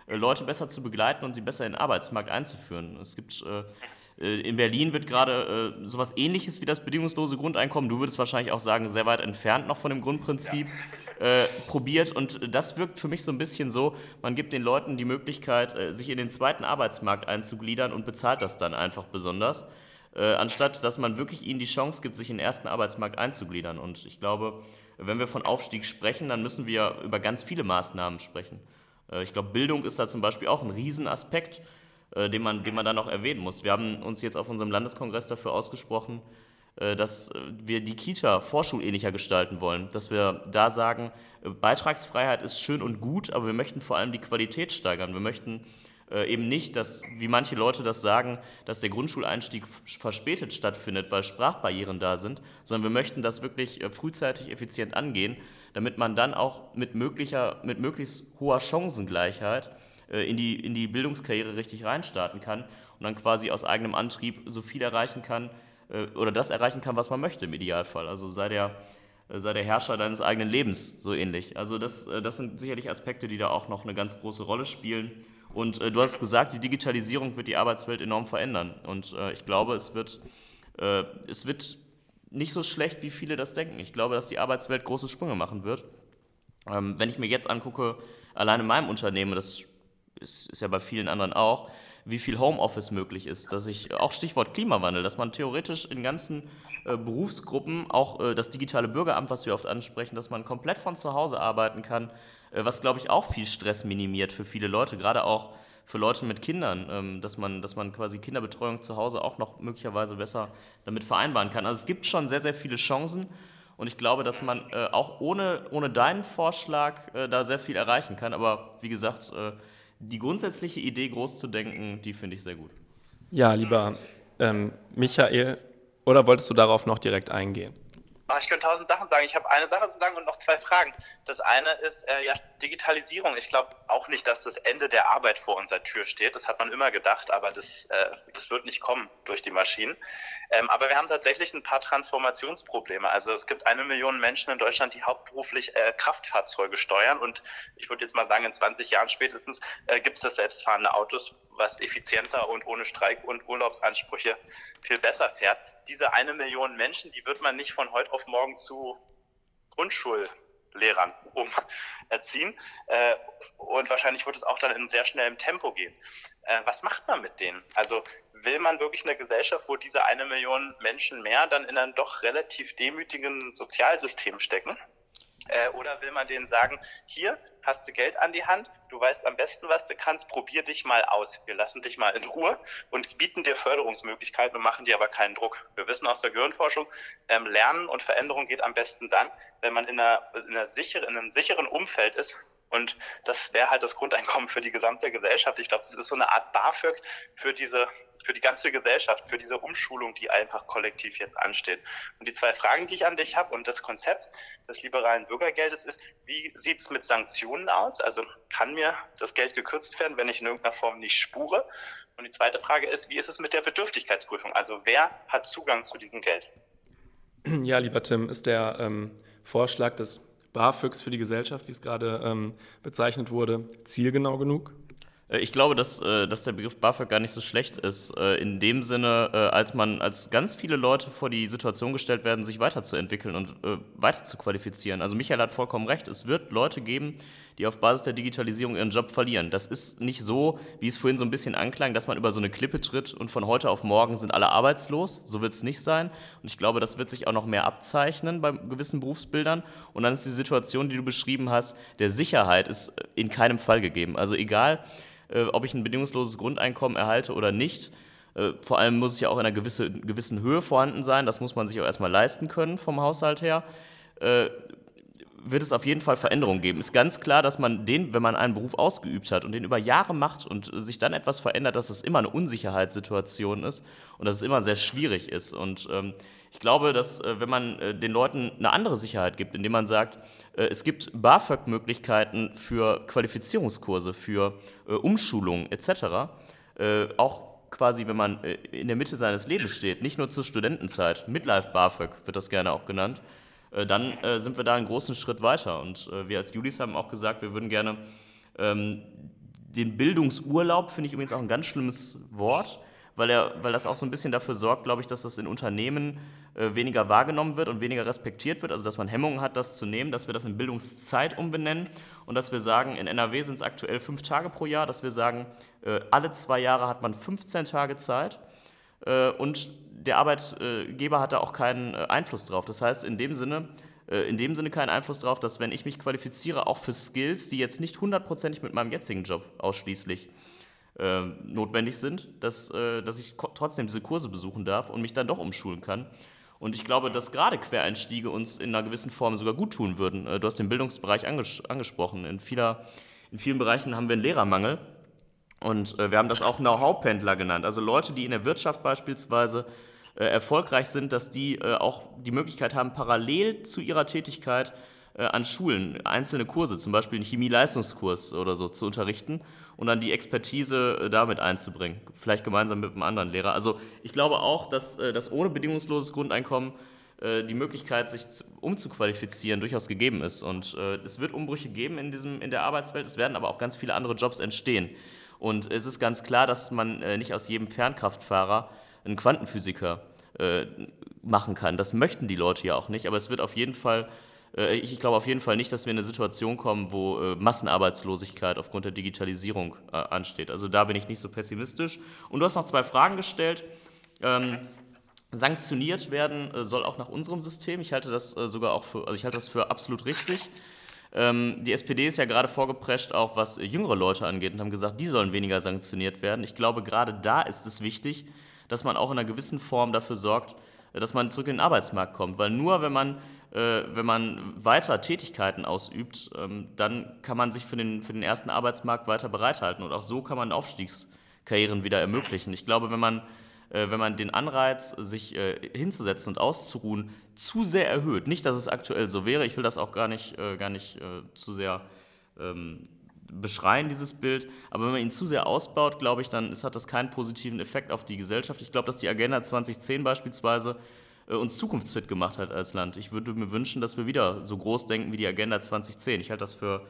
S1: äh, Leute besser zu begleiten und sie besser in den Arbeitsmarkt einzuführen. Es gibt äh, in Berlin wird gerade äh, sowas ähnliches wie das bedingungslose Grundeinkommen, du würdest wahrscheinlich auch sagen, sehr weit entfernt noch von dem Grundprinzip, ja. äh, probiert. Und das wirkt für mich so ein bisschen so, man gibt den Leuten die Möglichkeit, äh, sich in den zweiten Arbeitsmarkt einzugliedern und bezahlt das dann einfach besonders. Äh, anstatt dass man wirklich ihnen die Chance gibt, sich in den ersten Arbeitsmarkt einzugliedern. Und ich glaube, wenn wir von Aufstieg sprechen, dann müssen wir über ganz viele Maßnahmen sprechen. Äh, ich glaube, Bildung ist da zum Beispiel auch ein Riesenaspekt, äh, den man, den man da noch erwähnen muss. Wir haben uns jetzt auf unserem Landeskongress dafür ausgesprochen, äh, dass wir die Kita vorschulähnlicher gestalten wollen, dass wir da sagen, Beitragsfreiheit ist schön und gut, aber wir möchten vor allem die Qualität steigern. Wir möchten eben nicht, dass, wie manche Leute das sagen, dass der Grundschuleinstieg verspätet stattfindet, weil Sprachbarrieren da sind, sondern wir möchten das wirklich frühzeitig effizient angehen damit man dann auch mit, möglicher, mit möglichst hoher Chancengleichheit äh, in, die, in die Bildungskarriere richtig reinstarten kann und dann quasi aus eigenem Antrieb so viel erreichen kann äh, oder das erreichen kann, was man möchte im Idealfall. Also sei der, äh, sei der Herrscher deines eigenen Lebens so ähnlich. Also das, äh, das sind sicherlich Aspekte, die da auch noch eine ganz große Rolle spielen. Und äh, du hast gesagt, die Digitalisierung wird die Arbeitswelt enorm verändern. Und äh, ich glaube, es wird, es wird nicht so schlecht, wie viele das denken. Ich glaube, dass die Arbeitswelt große Sprünge machen wird. Ähm, wenn ich mir jetzt angucke, allein in meinem Unternehmen, das ist, ist ja bei vielen anderen auch, wie viel Homeoffice möglich ist, dass ich, auch Stichwort Klimawandel, dass man theoretisch in ganzen äh, Berufsgruppen, auch äh, das digitale Bürgeramt, was wir oft ansprechen, dass man komplett von zu Hause arbeiten kann, äh, was, glaube ich, auch viel Stress minimiert für viele Leute, gerade auch für Leute mit Kindern, ähm, dass, man, dass man quasi Kinderbetreuung zu Hause auch noch möglicherweise besser damit vereinbaren kann. Also es gibt schon sehr, sehr viele Chancen und ich glaube, dass man äh, auch ohne, ohne deinen Vorschlag äh, da sehr viel erreichen kann. Aber wie gesagt, äh, die grundsätzliche Idee, groß zu denken, die finde ich sehr gut.
S2: Ja, lieber ähm, Michael, oder wolltest du darauf noch direkt eingehen?
S3: Ach, ich könnte tausend Sachen sagen. Ich habe eine Sache zu sagen und noch zwei Fragen. Das eine ist äh, ja Digitalisierung. Ich glaube auch nicht, dass das Ende der Arbeit vor unserer Tür steht. Das hat man immer gedacht, aber das, äh, das wird nicht kommen durch die Maschinen. Ähm, aber wir haben tatsächlich ein paar Transformationsprobleme. Also es gibt eine Million Menschen in Deutschland, die hauptberuflich äh, Kraftfahrzeuge steuern. Und ich würde jetzt mal sagen, in 20 Jahren spätestens äh, gibt es das selbstfahrende Autos, was effizienter und ohne Streik- und Urlaubsansprüche viel besser fährt diese eine Million Menschen, die wird man nicht von heute auf morgen zu Grundschullehrern umerziehen. Äh, und wahrscheinlich wird es auch dann in sehr schnellem Tempo gehen. Äh, was macht man mit denen? Also will man wirklich eine Gesellschaft, wo diese eine Million Menschen mehr dann in einem doch relativ demütigen Sozialsystem stecken? Äh, oder will man denen sagen, hier hast du Geld an die Hand, du weißt am besten, was du kannst, probier dich mal aus. Wir lassen dich mal in Ruhe und bieten dir Förderungsmöglichkeiten und machen dir aber keinen Druck. Wir wissen aus der Gehirnforschung, ähm, Lernen und Veränderung geht am besten dann, wenn man in, einer, in, einer sicheren, in einem sicheren Umfeld ist, und das wäre halt das Grundeinkommen für die gesamte Gesellschaft. Ich glaube, das ist so eine Art BAföG für diese für die ganze Gesellschaft, für diese Umschulung, die einfach kollektiv jetzt ansteht. Und die zwei Fragen, die ich an dich habe und das Konzept des liberalen Bürgergeldes ist, wie sieht es mit Sanktionen aus? Also kann mir das Geld gekürzt werden, wenn ich in irgendeiner Form nicht spure? Und die zweite Frage ist, wie ist es mit der Bedürftigkeitsprüfung? Also wer hat Zugang zu diesem Geld?
S2: Ja, lieber Tim, ist der ähm, Vorschlag des BAföGs für die Gesellschaft, wie es gerade ähm, bezeichnet wurde, zielgenau genug?
S1: Äh, ich glaube, dass, äh, dass der Begriff BAföG gar nicht so schlecht ist. Äh, in dem Sinne, als man, als ganz viele Leute vor die Situation gestellt werden, sich weiterzuentwickeln und weiter zu qualifizieren. Also Michael hat vollkommen recht. Es wird Leute geben, die auf Basis der Digitalisierung ihren Job verlieren. Das ist nicht so, wie es vorhin so ein bisschen anklang, dass man über so eine Klippe tritt und von heute auf morgen sind alle arbeitslos. So wird es nicht sein. Und ich glaube, das wird sich auch noch mehr abzeichnen bei gewissen Berufsbildern. Und dann ist die Situation, die du beschrieben hast, der Sicherheit ist in keinem Fall gegeben. Also egal, äh, ob ich ein bedingungsloses Grundeinkommen erhalte oder nicht. Äh, vor allem muss es ja auch in einer gewisse, gewissen Höhe vorhanden sein. Das muss man sich auch erstmal leisten können vom Haushalt her. Äh, wird es auf jeden Fall Veränderungen geben. Ist ganz klar, dass man den, wenn man einen Beruf ausgeübt hat und den über Jahre macht und sich dann etwas verändert, dass es immer eine Unsicherheitssituation ist und dass es immer sehr schwierig ist. Und ähm, ich glaube, dass wenn man den Leuten eine andere Sicherheit gibt, indem man sagt, äh, es gibt BAföG-Möglichkeiten für Qualifizierungskurse, für äh, Umschulungen etc. Äh, auch quasi, wenn man in der Mitte seines Lebens steht, nicht nur zur Studentenzeit, Midlife BAföG wird das gerne auch genannt, dann sind wir da einen großen Schritt weiter. Und wir als Julis haben auch gesagt, wir würden gerne ähm, den Bildungsurlaub finde ich übrigens auch ein ganz schlimmes Wort, weil, er, weil das auch so ein bisschen dafür sorgt, glaube ich, dass das in Unternehmen äh, weniger wahrgenommen wird und weniger respektiert wird. Also dass man Hemmungen hat, das zu nehmen, dass wir das in Bildungszeit umbenennen und dass wir sagen, in NRW sind es aktuell fünf Tage pro Jahr, dass wir sagen, äh, alle zwei Jahre hat man 15 Tage Zeit äh, und der Arbeitgeber hat da auch keinen äh, Einfluss drauf. Das heißt, in dem Sinne äh, in dem Sinne keinen Einfluss darauf, dass wenn ich mich qualifiziere, auch für Skills, die jetzt nicht hundertprozentig mit meinem jetzigen Job ausschließlich äh, notwendig sind, dass, äh, dass ich trotzdem diese Kurse besuchen darf und mich dann doch umschulen kann. Und ich glaube, dass gerade Quereinstiege uns in einer gewissen Form sogar gut tun würden. Äh, du hast den Bildungsbereich anges angesprochen. In, vieler, in vielen Bereichen haben wir einen Lehrermangel. Und äh, wir haben das auch Know-how-Pendler genannt. Also Leute, die in der Wirtschaft beispielsweise äh, erfolgreich sind, dass die äh, auch die Möglichkeit haben, parallel zu ihrer Tätigkeit äh, an Schulen einzelne Kurse, zum Beispiel einen Chemie-Leistungskurs oder so, zu unterrichten und dann die Expertise äh, damit einzubringen, vielleicht gemeinsam mit einem anderen Lehrer. Also ich glaube auch, dass, äh, dass ohne bedingungsloses Grundeinkommen die Möglichkeit, sich umzuqualifizieren, durchaus gegeben ist. Und es wird Umbrüche geben in, diesem, in der Arbeitswelt, es werden aber auch ganz viele andere Jobs entstehen. Und es ist ganz klar, dass man nicht aus jedem Fernkraftfahrer einen Quantenphysiker äh, machen kann. Das möchten die Leute ja auch nicht, aber es wird auf jeden Fall, äh, ich, ich glaube auf jeden Fall nicht, dass wir in eine Situation kommen, wo äh, Massenarbeitslosigkeit aufgrund der Digitalisierung äh, ansteht. Also da bin ich nicht so pessimistisch. Und du hast noch zwei Fragen gestellt. Ähm, sanktioniert werden äh, soll auch nach unserem System. Ich halte das äh, sogar auch für, also ich halte das für absolut richtig. Ähm, die SPD ist ja gerade vorgeprescht, auch was jüngere Leute angeht, und haben gesagt, die sollen weniger sanktioniert werden. Ich glaube, gerade da ist es wichtig, dass man auch in einer gewissen Form dafür sorgt, äh, dass man zurück in den Arbeitsmarkt kommt. Weil nur wenn man, äh, wenn man weiter Tätigkeiten ausübt, ähm, dann kann man sich für den, für den ersten Arbeitsmarkt weiter bereithalten. Und auch so kann man Aufstiegskarrieren wieder ermöglichen. Ich glaube, wenn man, äh, wenn man den Anreiz, sich äh, hinzusetzen und auszuruhen, zu sehr erhöht, nicht, dass es aktuell so wäre, ich will das auch gar nicht, äh, gar nicht äh, zu sehr ähm, beschreien, dieses Bild. Aber wenn man ihn zu sehr ausbaut, glaube ich, dann ist, hat das keinen positiven Effekt auf die Gesellschaft. Ich glaube, dass die Agenda 2010 beispielsweise äh, uns zukunftsfit gemacht hat als Land. Ich würde mir wünschen, dass wir wieder so groß denken wie die Agenda 2010. Ich halte das für,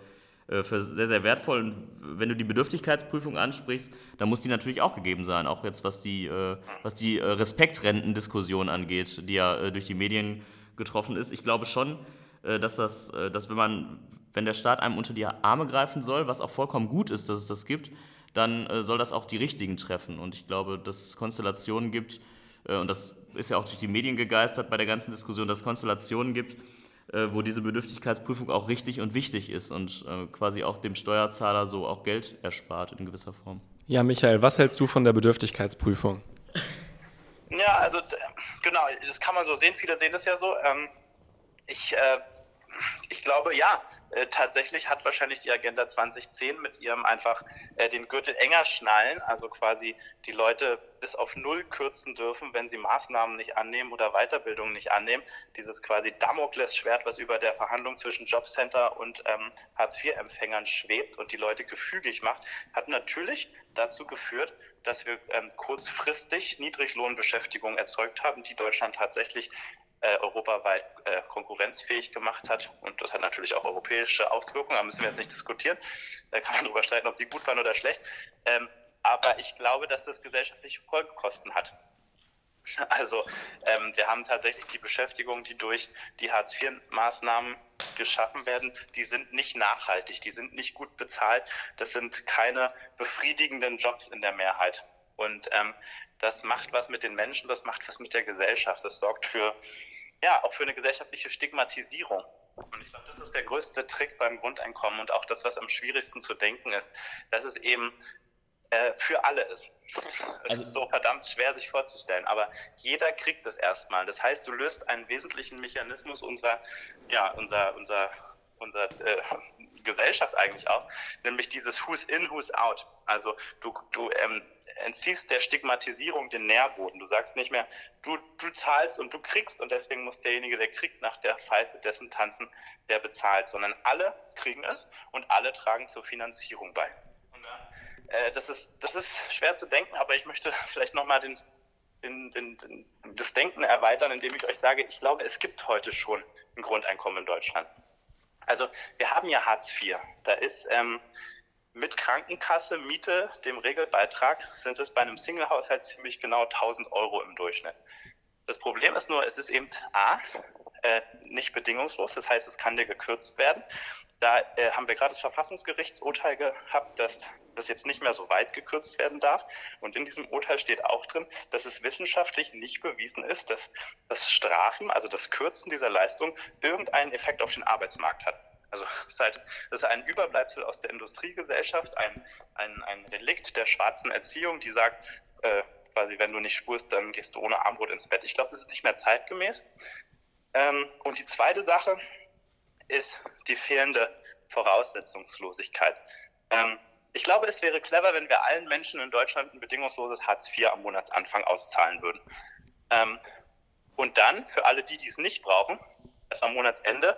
S1: äh, für sehr, sehr wertvoll. Und wenn du die Bedürftigkeitsprüfung ansprichst, dann muss die natürlich auch gegeben sein, auch jetzt was die, äh, was die äh, Respektrentendiskussion angeht, die ja durch die Medien getroffen ist. Ich glaube schon, dass, das, dass wenn, man, wenn der Staat einem unter die Arme greifen soll, was auch vollkommen gut ist, dass es das gibt, dann äh, soll das auch die Richtigen treffen. Und ich glaube, dass es Konstellationen gibt, und das ist ja auch durch die Medien gegeistert bei der ganzen Diskussion, dass es Konstellationen gibt, wo diese Bedürftigkeitsprüfung auch richtig und wichtig ist und quasi auch dem Steuerzahler so auch Geld erspart in gewisser Form.
S2: Ja, Michael, was hältst du von der Bedürftigkeitsprüfung?
S3: Ja, also genau, das kann man so sehen. Viele sehen das ja so. Ähm, ich äh, ich glaube, ja, äh, tatsächlich hat wahrscheinlich die Agenda 2010 mit ihrem einfach äh, den Gürtel enger schnallen, also quasi die Leute bis auf Null kürzen dürfen, wenn sie Maßnahmen nicht annehmen oder Weiterbildung nicht annehmen. Dieses quasi Damoklesschwert, was über der Verhandlung zwischen Jobcenter und ähm, Hartz-IV-Empfängern schwebt und die Leute gefügig macht, hat natürlich dazu geführt, dass wir ähm, kurzfristig Niedriglohnbeschäftigung erzeugt haben, die Deutschland tatsächlich äh, europaweit äh, konkurrenzfähig gemacht hat. Und das hat natürlich auch europäische Auswirkungen, da müssen wir jetzt nicht diskutieren. Da kann man darüber streiten, ob die gut waren oder schlecht. Ähm, aber ich glaube, dass das gesellschaftliche Folgekosten hat. [laughs] Also ähm, wir haben tatsächlich die Beschäftigung, die durch die Hartz-IV-Maßnahmen geschaffen werden, die sind nicht nachhaltig, die sind nicht gut bezahlt, das sind keine befriedigenden Jobs in der Mehrheit. Und ähm, das macht was mit den Menschen, das macht was mit der Gesellschaft. Das sorgt für, ja, auch für eine gesellschaftliche Stigmatisierung. Und ich glaube, das ist der größte Trick beim Grundeinkommen und auch das, was am schwierigsten zu denken ist, dass es eben äh, für alle ist. Es also, ist so verdammt schwer sich vorzustellen, aber jeder kriegt es erstmal. Das heißt, du löst einen wesentlichen Mechanismus unserer, ja, unser, unser, unserer äh, Gesellschaft eigentlich auch, nämlich dieses Who's in, Who's out. Also du, du ähm, entziehst der Stigmatisierung den Nährboden. Du sagst nicht mehr, du, du zahlst und du kriegst und deswegen muss derjenige, der kriegt, nach der Pfeife dessen tanzen, der bezahlt, sondern alle kriegen es und alle tragen zur Finanzierung bei. Äh, das, ist, das ist schwer zu denken, aber ich möchte [laughs] vielleicht nochmal den, den, den, den, das Denken erweitern, indem ich euch sage, ich glaube, es gibt heute schon ein Grundeinkommen in Deutschland. Also wir haben ja Hartz IV. Da ist ähm, mit Krankenkasse, Miete, dem Regelbeitrag sind es bei einem Single-Haushalt ziemlich genau 1000 Euro im Durchschnitt. Das Problem ist nur, es ist eben A, äh, nicht bedingungslos, das heißt, es kann dir gekürzt werden. Da äh, haben wir gerade das Verfassungsgerichtsurteil gehabt, dass das jetzt nicht mehr so weit gekürzt werden darf. Und in diesem Urteil steht auch drin, dass es wissenschaftlich nicht bewiesen ist, dass das Strafen, also das Kürzen dieser Leistung, irgendeinen Effekt auf den Arbeitsmarkt hat. Also das ist, halt, das ist ein Überbleibsel aus der Industriegesellschaft, ein, ein, ein Relikt der schwarzen Erziehung, die sagt, äh, quasi, wenn du nicht spurst, dann gehst du ohne Armbrot ins Bett. Ich glaube, das ist nicht mehr zeitgemäß. Ähm, und die zweite Sache ist die fehlende Voraussetzungslosigkeit. Ähm, ich glaube, es wäre clever, wenn wir allen Menschen in Deutschland ein bedingungsloses Hartz IV am Monatsanfang auszahlen würden. Ähm, und dann für alle die, die es nicht brauchen, erst am Monatsende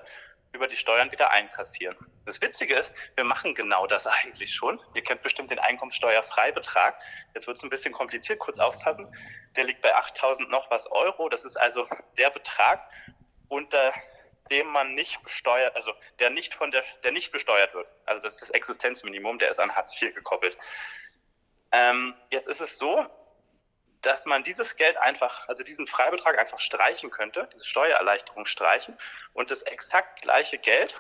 S3: über die Steuern wieder einkassieren. Das Witzige ist, wir machen genau das [laughs] eigentlich schon. Ihr kennt bestimmt den Einkommensteuerfreibetrag. Jetzt wird es ein bisschen kompliziert, kurz aufpassen. Der liegt bei 8000 noch was Euro. Das ist also der Betrag, unter dem man nicht besteuert, also der nicht von der, der nicht besteuert wird. Also das ist das Existenzminimum, der ist an Hartz IV gekoppelt. Ähm, jetzt ist es so, dass man dieses Geld einfach, also diesen Freibetrag einfach streichen könnte, diese Steuererleichterung streichen und das exakt gleiche Geld,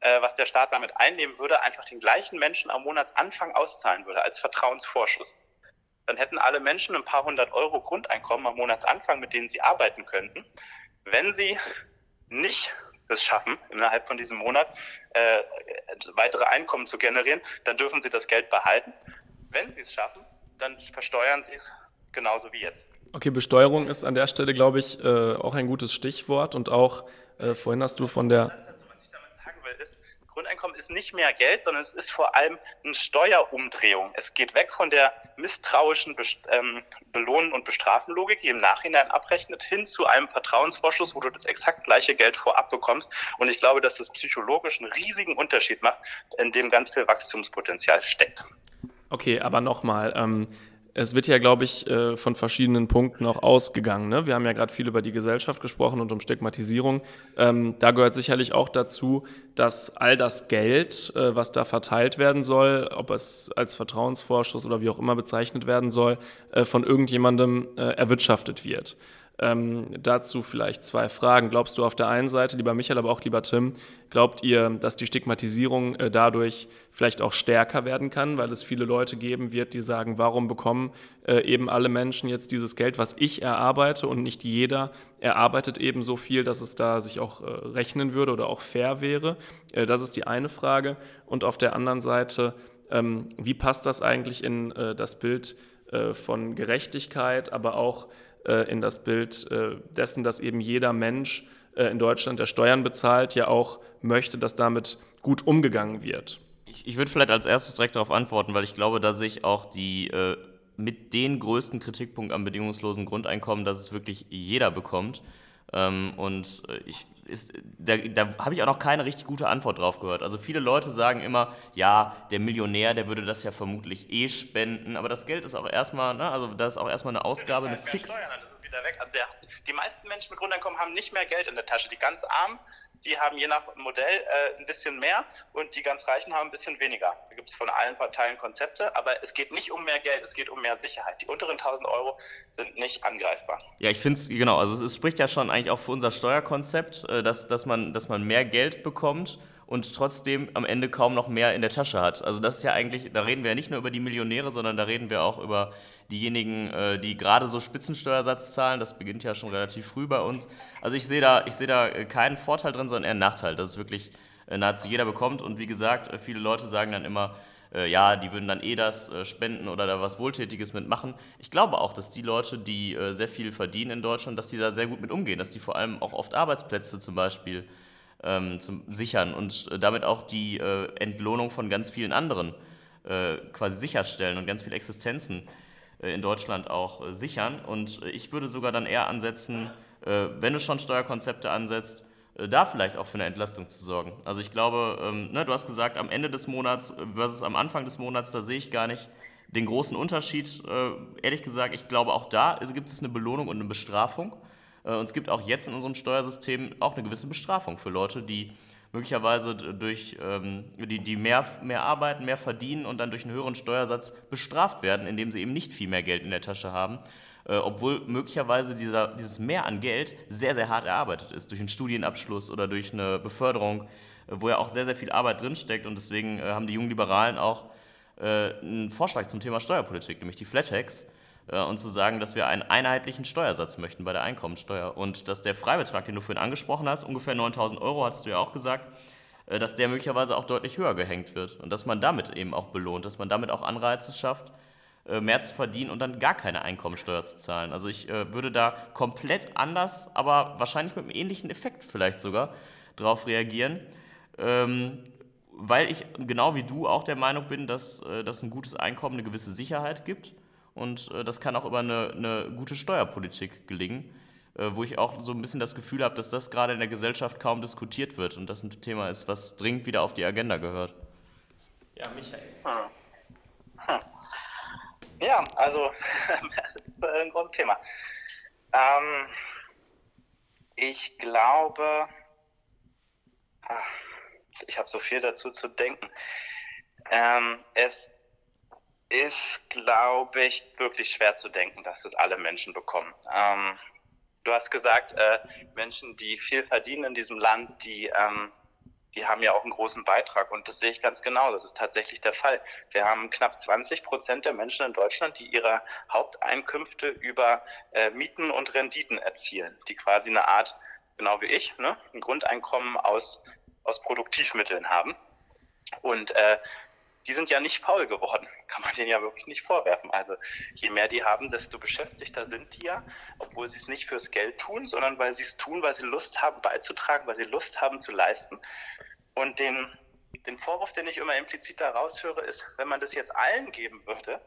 S3: äh, was der Staat damit einnehmen würde, einfach den gleichen Menschen am Monatsanfang auszahlen würde als Vertrauensvorschuss. Dann hätten alle Menschen ein paar hundert Euro Grundeinkommen am Monatsanfang, mit denen sie arbeiten könnten. Wenn sie nicht es schaffen, innerhalb von diesem Monat äh, weitere Einkommen zu generieren, dann dürfen sie das Geld behalten. Wenn sie es schaffen, dann versteuern sie es genauso wie jetzt.
S2: Okay, Besteuerung ist an der Stelle, glaube ich, äh, auch ein gutes Stichwort und auch äh, vorhin hast du von der
S3: Grundeinkommen ist nicht mehr Geld, sondern es ist vor allem eine Steuerumdrehung. Es geht weg von der misstrauischen ähm, Belohnen- und Bestrafen-Logik, die im Nachhinein abrechnet, hin zu einem Vertrauensvorschuss, wo du das exakt gleiche Geld vorab bekommst. Und ich glaube, dass das psychologisch einen riesigen Unterschied macht, in dem ganz viel Wachstumspotenzial steckt.
S2: Okay, aber nochmal, ähm, es wird ja, glaube ich, äh, von verschiedenen Punkten auch ausgegangen. Ne? Wir haben ja gerade viel über die Gesellschaft gesprochen und um Stigmatisierung. Ähm, da gehört sicherlich auch dazu, dass all das Geld, äh, was da verteilt werden soll, ob es als Vertrauensvorschuss oder wie auch immer bezeichnet werden soll, äh, von irgendjemandem erwirtschaftet wird. Ähm, dazu vielleicht zwei Fragen. Glaubst du auf der einen Seite, lieber Michael, aber auch lieber Tim, glaubt ihr, dass die Stigmatisierung äh, dadurch vielleicht auch stärker werden kann, weil es viele Leute geben wird, die sagen, warum bekommen äh, eben alle Menschen jetzt dieses Geld, was ich erarbeite und nicht jeder erarbeitet eben so viel, dass es da sich auch äh, rechnen würde oder auch fair wäre? Äh, das ist die eine Frage. Und auf der anderen Seite, ähm, wie passt das eigentlich in äh, das Bild äh, von Gerechtigkeit, aber auch äh, in das Bild äh, dessen, dass eben jeder Mensch äh, in Deutschland, der Steuern bezahlt, ja auch möchte, dass damit gut umgegangen wird.
S1: Ich, ich würde vielleicht als erstes direkt darauf antworten, weil ich glaube, dass ich auch die äh, mit den größten Kritikpunkt am bedingungslosen Grundeinkommen, dass es wirklich jeder bekommt. Ähm, und ich, ist, da, da habe ich auch noch keine richtig gute Antwort drauf gehört. Also viele Leute sagen immer, ja, der Millionär, der würde das ja vermutlich eh spenden, aber das Geld ist auch erstmal, ne, also das ist auch erstmal eine Ausgabe, eine fix. Steuern, das ist
S3: wieder weg. Also der, die meisten Menschen mit Grundeinkommen haben nicht mehr Geld in der Tasche. Die ganz armen, die haben je nach Modell äh, ein bisschen mehr und die ganz Reichen haben ein bisschen weniger. Da gibt es von allen Parteien Konzepte, aber es geht nicht um mehr Geld, es geht um mehr Sicherheit. Die unteren 1000 Euro sind nicht angreifbar.
S1: Ja, ich finde es, genau, also es, spricht ja schon eigentlich auch für unser Steuerkonzept, äh, dass, dass, man, dass man mehr Geld bekommt und trotzdem am Ende kaum noch mehr in der Tasche hat. Also das ist ja eigentlich, da reden wir ja nicht nur über die Millionäre, sondern da reden wir auch über diejenigen, äh, die gerade so Spitzensteuersatz zahlen, das beginnt ja schon relativ früh bei uns. Also ich sehe da, ich da äh, keinen Vorteil drin, sondern eher einen Nachteil, dass es wirklich äh, nahezu jeder bekommt. Und wie gesagt, viele Leute sagen dann immer, ja, die würden dann eh das spenden oder da was Wohltätiges mitmachen. Ich glaube auch, dass die Leute, die sehr viel verdienen in Deutschland, dass die da sehr gut mit umgehen, dass die vor allem auch oft Arbeitsplätze zum Beispiel ähm, zum, sichern und damit auch die Entlohnung von ganz vielen anderen quasi sicherstellen und ganz viele Existenzen äh, in Deutschland auch äh, sichern. Und äh, ich würde sogar dann eher ansetzen, wenn du schon Steuerkonzepte ansetzt, da vielleicht auch für eine Entlastung zu sorgen. Also ich glaube, ähm, ne, du hast gesagt, am Ende des Monats versus am Anfang des Monats, da sehe ich gar nicht den großen Unterschied. ehrlich gesagt, ich glaube, auch da gibt es eine Belohnung und eine Bestrafung. und es gibt auch jetzt in unserem Steuersystem auch eine gewisse Bestrafung für Leute, die möglicherweise durch ähm, die, die mehr, mehr arbeiten, mehr verdienen und dann durch einen höheren Steuersatz bestraft werden, indem sie eben nicht viel mehr Geld in der Tasche haben, äh, obwohl möglicherweise dieser, dieses Mehr an Geld sehr, sehr hart erarbeitet ist, durch einen Studienabschluss oder durch eine Beförderung, äh, wo ja auch sehr, sehr viel Arbeit drinsteckt und deswegen äh, haben die jungen Liberalen auch äh, einen Vorschlag zum Thema Steuerpolitik, nämlich die Flat Tax und zu sagen, dass wir einen einheitlichen Steuersatz möchten bei der Einkommensteuer. Und dass der Freibetrag, den du vorhin angesprochen hast, ungefähr 9000 Euro, hast du ja auch gesagt, äh, dass der möglicherweise auch deutlich höher gehängt wird. Und dass man damit eben auch belohnt, dass man damit auch Anreize schafft, äh, mehr zu verdienen und dann gar keine Einkommensteuer zu zahlen. Also ich würde da komplett anders, aber wahrscheinlich mit einem ähnlichen Effekt vielleicht sogar drauf reagieren, ähm, weil ich genau wie du auch der Meinung bin, dass, dass ein gutes Einkommen eine gewisse Sicherheit gibt und äh, das kann auch über eine, eine gute Steuerpolitik gelingen, äh, wo ich auch so ein bisschen das Gefühl habe, dass das gerade in der Gesellschaft kaum diskutiert wird und das ein Thema ist, was dringend wieder auf die Agenda gehört.
S2: Ja, Michael.
S3: Hm. Hm. Ja, also [laughs] das ist ein großes Thema. Ähm, ich glaube, ah, ich habe so viel dazu zu denken. Ähm, es ist, glaube ich, wirklich schwer zu denken, dass das alle Menschen bekommen. Ähm, du hast gesagt, äh, Menschen, die viel verdienen in diesem Land, die, ähm, die haben ja auch einen großen Beitrag. Und das sehe ich ganz genauso. Das ist tatsächlich der Fall. Wir haben knapp 20 Prozent der Menschen in Deutschland, die ihre Haupteinkünfte über äh, Mieten und Renditen erzielen, die quasi eine Art, genau wie ich, ne, ein Grundeinkommen aus, aus Produktivmitteln haben. Und äh, die sind ja nicht faul geworden. [laughs] Kann man denen ja wirklich nicht vorwerfen. Also je mehr die haben, desto beschäftigter sind die ja, obwohl sie es nicht fürs Geld tun, sondern weil sie es tun, weil sie Lust haben beizutragen, weil sie Lust haben zu leisten. Und den, den Vorwurf, den ich immer implizit da raushöre, ist, wenn man das jetzt allen geben würde,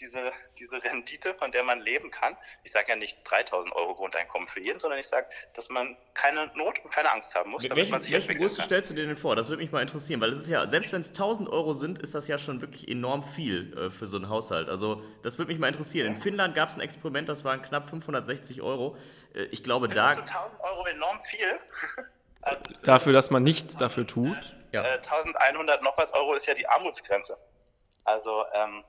S3: diese, diese Rendite, von der man leben kann. Ich sage ja nicht 3000 Euro Grundeinkommen für jeden, sondern ich sage, dass man keine Not und keine Angst haben muss.
S1: Damit welche, man sich welche Größe kann. stellst du dir denn vor? Das würde mich mal interessieren, weil es ist ja, selbst wenn es 1000 Euro sind, ist das ja schon wirklich enorm viel äh, für so einen Haushalt. Also das würde mich mal interessieren. In Finnland gab es ein Experiment, das waren knapp 560 Euro. Äh, ich glaube, da...
S3: 1000 Euro enorm viel. [laughs]
S2: also, dafür, dass man nichts dafür tut?
S3: Äh, ja. 1100 noch was Euro ist ja die Armutsgrenze. Also... Ähm,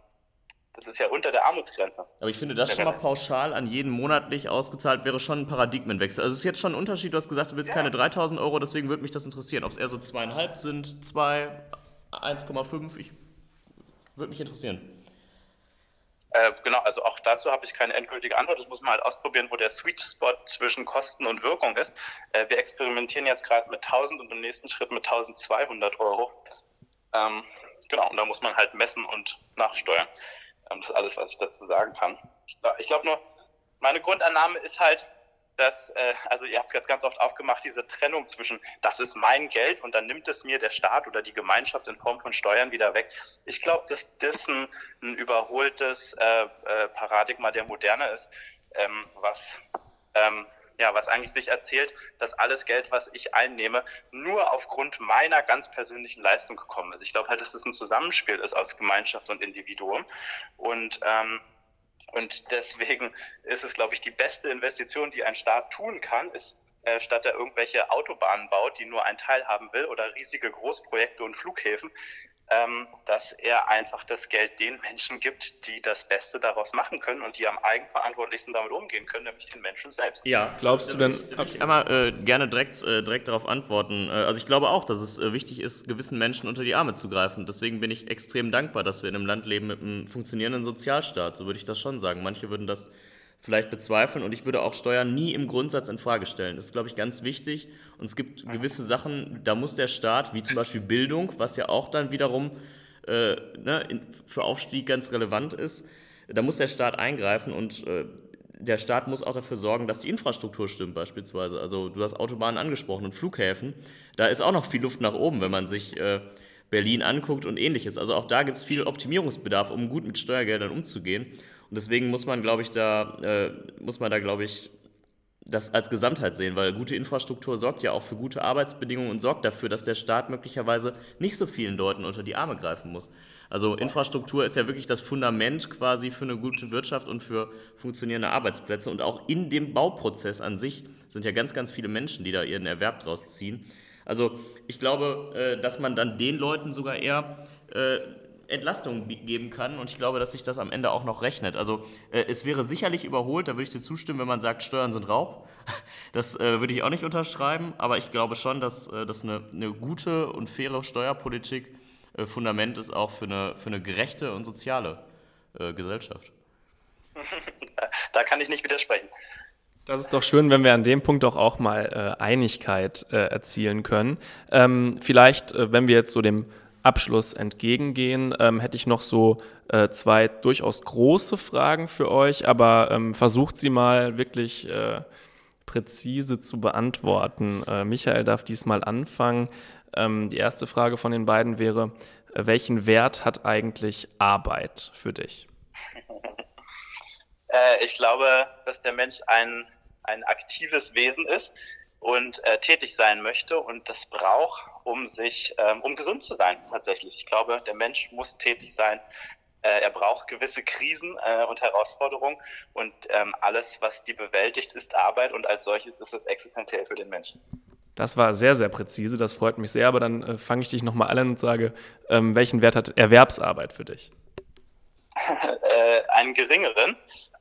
S3: das ist ja unter der Armutsgrenze.
S1: Aber ich finde, das schon mal pauschal an jeden monatlich ausgezahlt wäre schon ein Paradigmenwechsel. Also es ist jetzt schon ein Unterschied, du hast gesagt, du willst ja. keine 3000 Euro, deswegen würde mich das interessieren. Ob es eher so zweieinhalb sind, zwei, 1,5, ich würde mich interessieren.
S3: Äh, genau, also auch dazu habe ich keine endgültige Antwort. Das muss man halt ausprobieren, wo der Sweet Spot zwischen Kosten und Wirkung ist. Äh, wir experimentieren jetzt gerade mit 1000 und im nächsten Schritt mit 1200 Euro. Ähm, genau, und da muss man halt messen und nachsteuern. Ähm, das ist alles, was ich dazu sagen kann. Ich glaube nur, meine Grundannahme ist halt, dass, äh, also ihr habt es jetzt ganz oft aufgemacht, diese Trennung zwischen, das ist mein Geld und dann nimmt es mir der Staat oder die Gemeinschaft in Form von Steuern wieder weg. Ich glaube, dass das ein, ein überholtes äh, äh, Paradigma der Moderne ist, ähm, was ähm, ja, was eigentlich sich erzählt, dass alles Geld, was ich einnehme, nur aufgrund meiner ganz persönlichen Leistung gekommen ist. Ich glaube halt, dass es ein Zusammenspiel ist aus Gemeinschaft und Individuum. Und, ähm, und deswegen ist es, glaube ich, die beste Investition, die ein Staat tun kann, ist, äh, statt er irgendwelche Autobahnen baut, die nur ein Teil haben will, oder riesige Großprojekte und Flughäfen, ähm, dass er einfach das Geld den Menschen gibt, die das Beste daraus machen können und die am eigenverantwortlichsten damit umgehen können, nämlich den Menschen selbst.
S1: Ja, glaubst du denn? Da ich einmal äh, gerne direkt, äh, direkt darauf antworten. Äh, also ich glaube auch, dass es äh, wichtig ist, gewissen Menschen unter die Arme zu greifen. Deswegen bin ich extrem dankbar, dass wir in einem Land leben mit einem funktionierenden Sozialstaat. So würde ich das schon sagen. Manche würden das vielleicht bezweifeln und ich würde auch Steuern nie im Grundsatz in Frage stellen. Das ist, glaube ich, ganz wichtig. Und es gibt gewisse Sachen, da muss der Staat, wie zum Beispiel Bildung, was ja auch dann wiederum äh, ne, für Aufstieg ganz relevant ist, da muss der Staat eingreifen und äh, der Staat muss auch dafür sorgen, dass die Infrastruktur stimmt, beispielsweise. Also du hast Autobahnen angesprochen und Flughäfen. Da ist auch noch viel Luft nach oben, wenn man sich äh, Berlin anguckt und ähnliches. Also auch da gibt es viel Optimierungsbedarf, um gut mit Steuergeldern umzugehen. Und deswegen muss man, glaube ich, da, äh, muss man da, glaube ich, das als Gesamtheit sehen, weil gute Infrastruktur sorgt ja auch für gute Arbeitsbedingungen und sorgt dafür, dass der Staat möglicherweise nicht so vielen Leuten unter die Arme greifen muss. Also Infrastruktur ist ja wirklich das Fundament quasi für eine gute Wirtschaft und für funktionierende Arbeitsplätze. Und auch in dem Bauprozess an sich sind ja ganz, ganz viele Menschen, die da ihren Erwerb draus ziehen. Also ich glaube, äh, dass man dann den Leuten sogar eher äh, Entlastung geben kann und ich glaube, dass sich das am Ende auch noch rechnet. Also äh, es wäre sicherlich überholt, da würde ich dir zustimmen, wenn man sagt, Steuern sind Raub. [laughs] Das äh, würde ich auch nicht unterschreiben, aber ich glaube schon, dass äh, das eine, eine, gute und faire Steuerpolitik äh, Fundament ist auch für eine, für eine gerechte und soziale äh, Gesellschaft. [laughs]
S3: Da kann ich nicht widersprechen.
S2: Das ist doch schön, wenn wir an dem Punkt doch auch mal äh, Einigkeit äh, erzielen können. Ähm, vielleicht, äh, wenn wir jetzt so dem Abschluss entgegengehen, ähm, hätte ich noch so äh, zwei durchaus große Fragen für euch, aber ähm, versucht sie mal wirklich äh, präzise zu beantworten. Äh, Michael darf diesmal anfangen. Ähm, die erste Frage von den beiden wäre, welchen Wert hat eigentlich Arbeit für dich? [laughs]
S3: ich glaube, dass der Mensch ein ein aktives Wesen ist und äh, tätig sein möchte und das braucht, um sich, ähm, um gesund zu sein tatsächlich. Ich glaube, der Mensch muss tätig sein. Äh, er braucht gewisse Krisen äh, und Herausforderungen und ähm, alles, was die bewältigt, ist Arbeit und als solches ist es existenziell für den Menschen.
S2: Das war sehr, sehr präzise, das freut mich sehr, aber dann äh, fange ich dich nochmal an und sage, ähm, welchen Wert hat Erwerbsarbeit für dich? [laughs]
S3: äh, einen geringeren,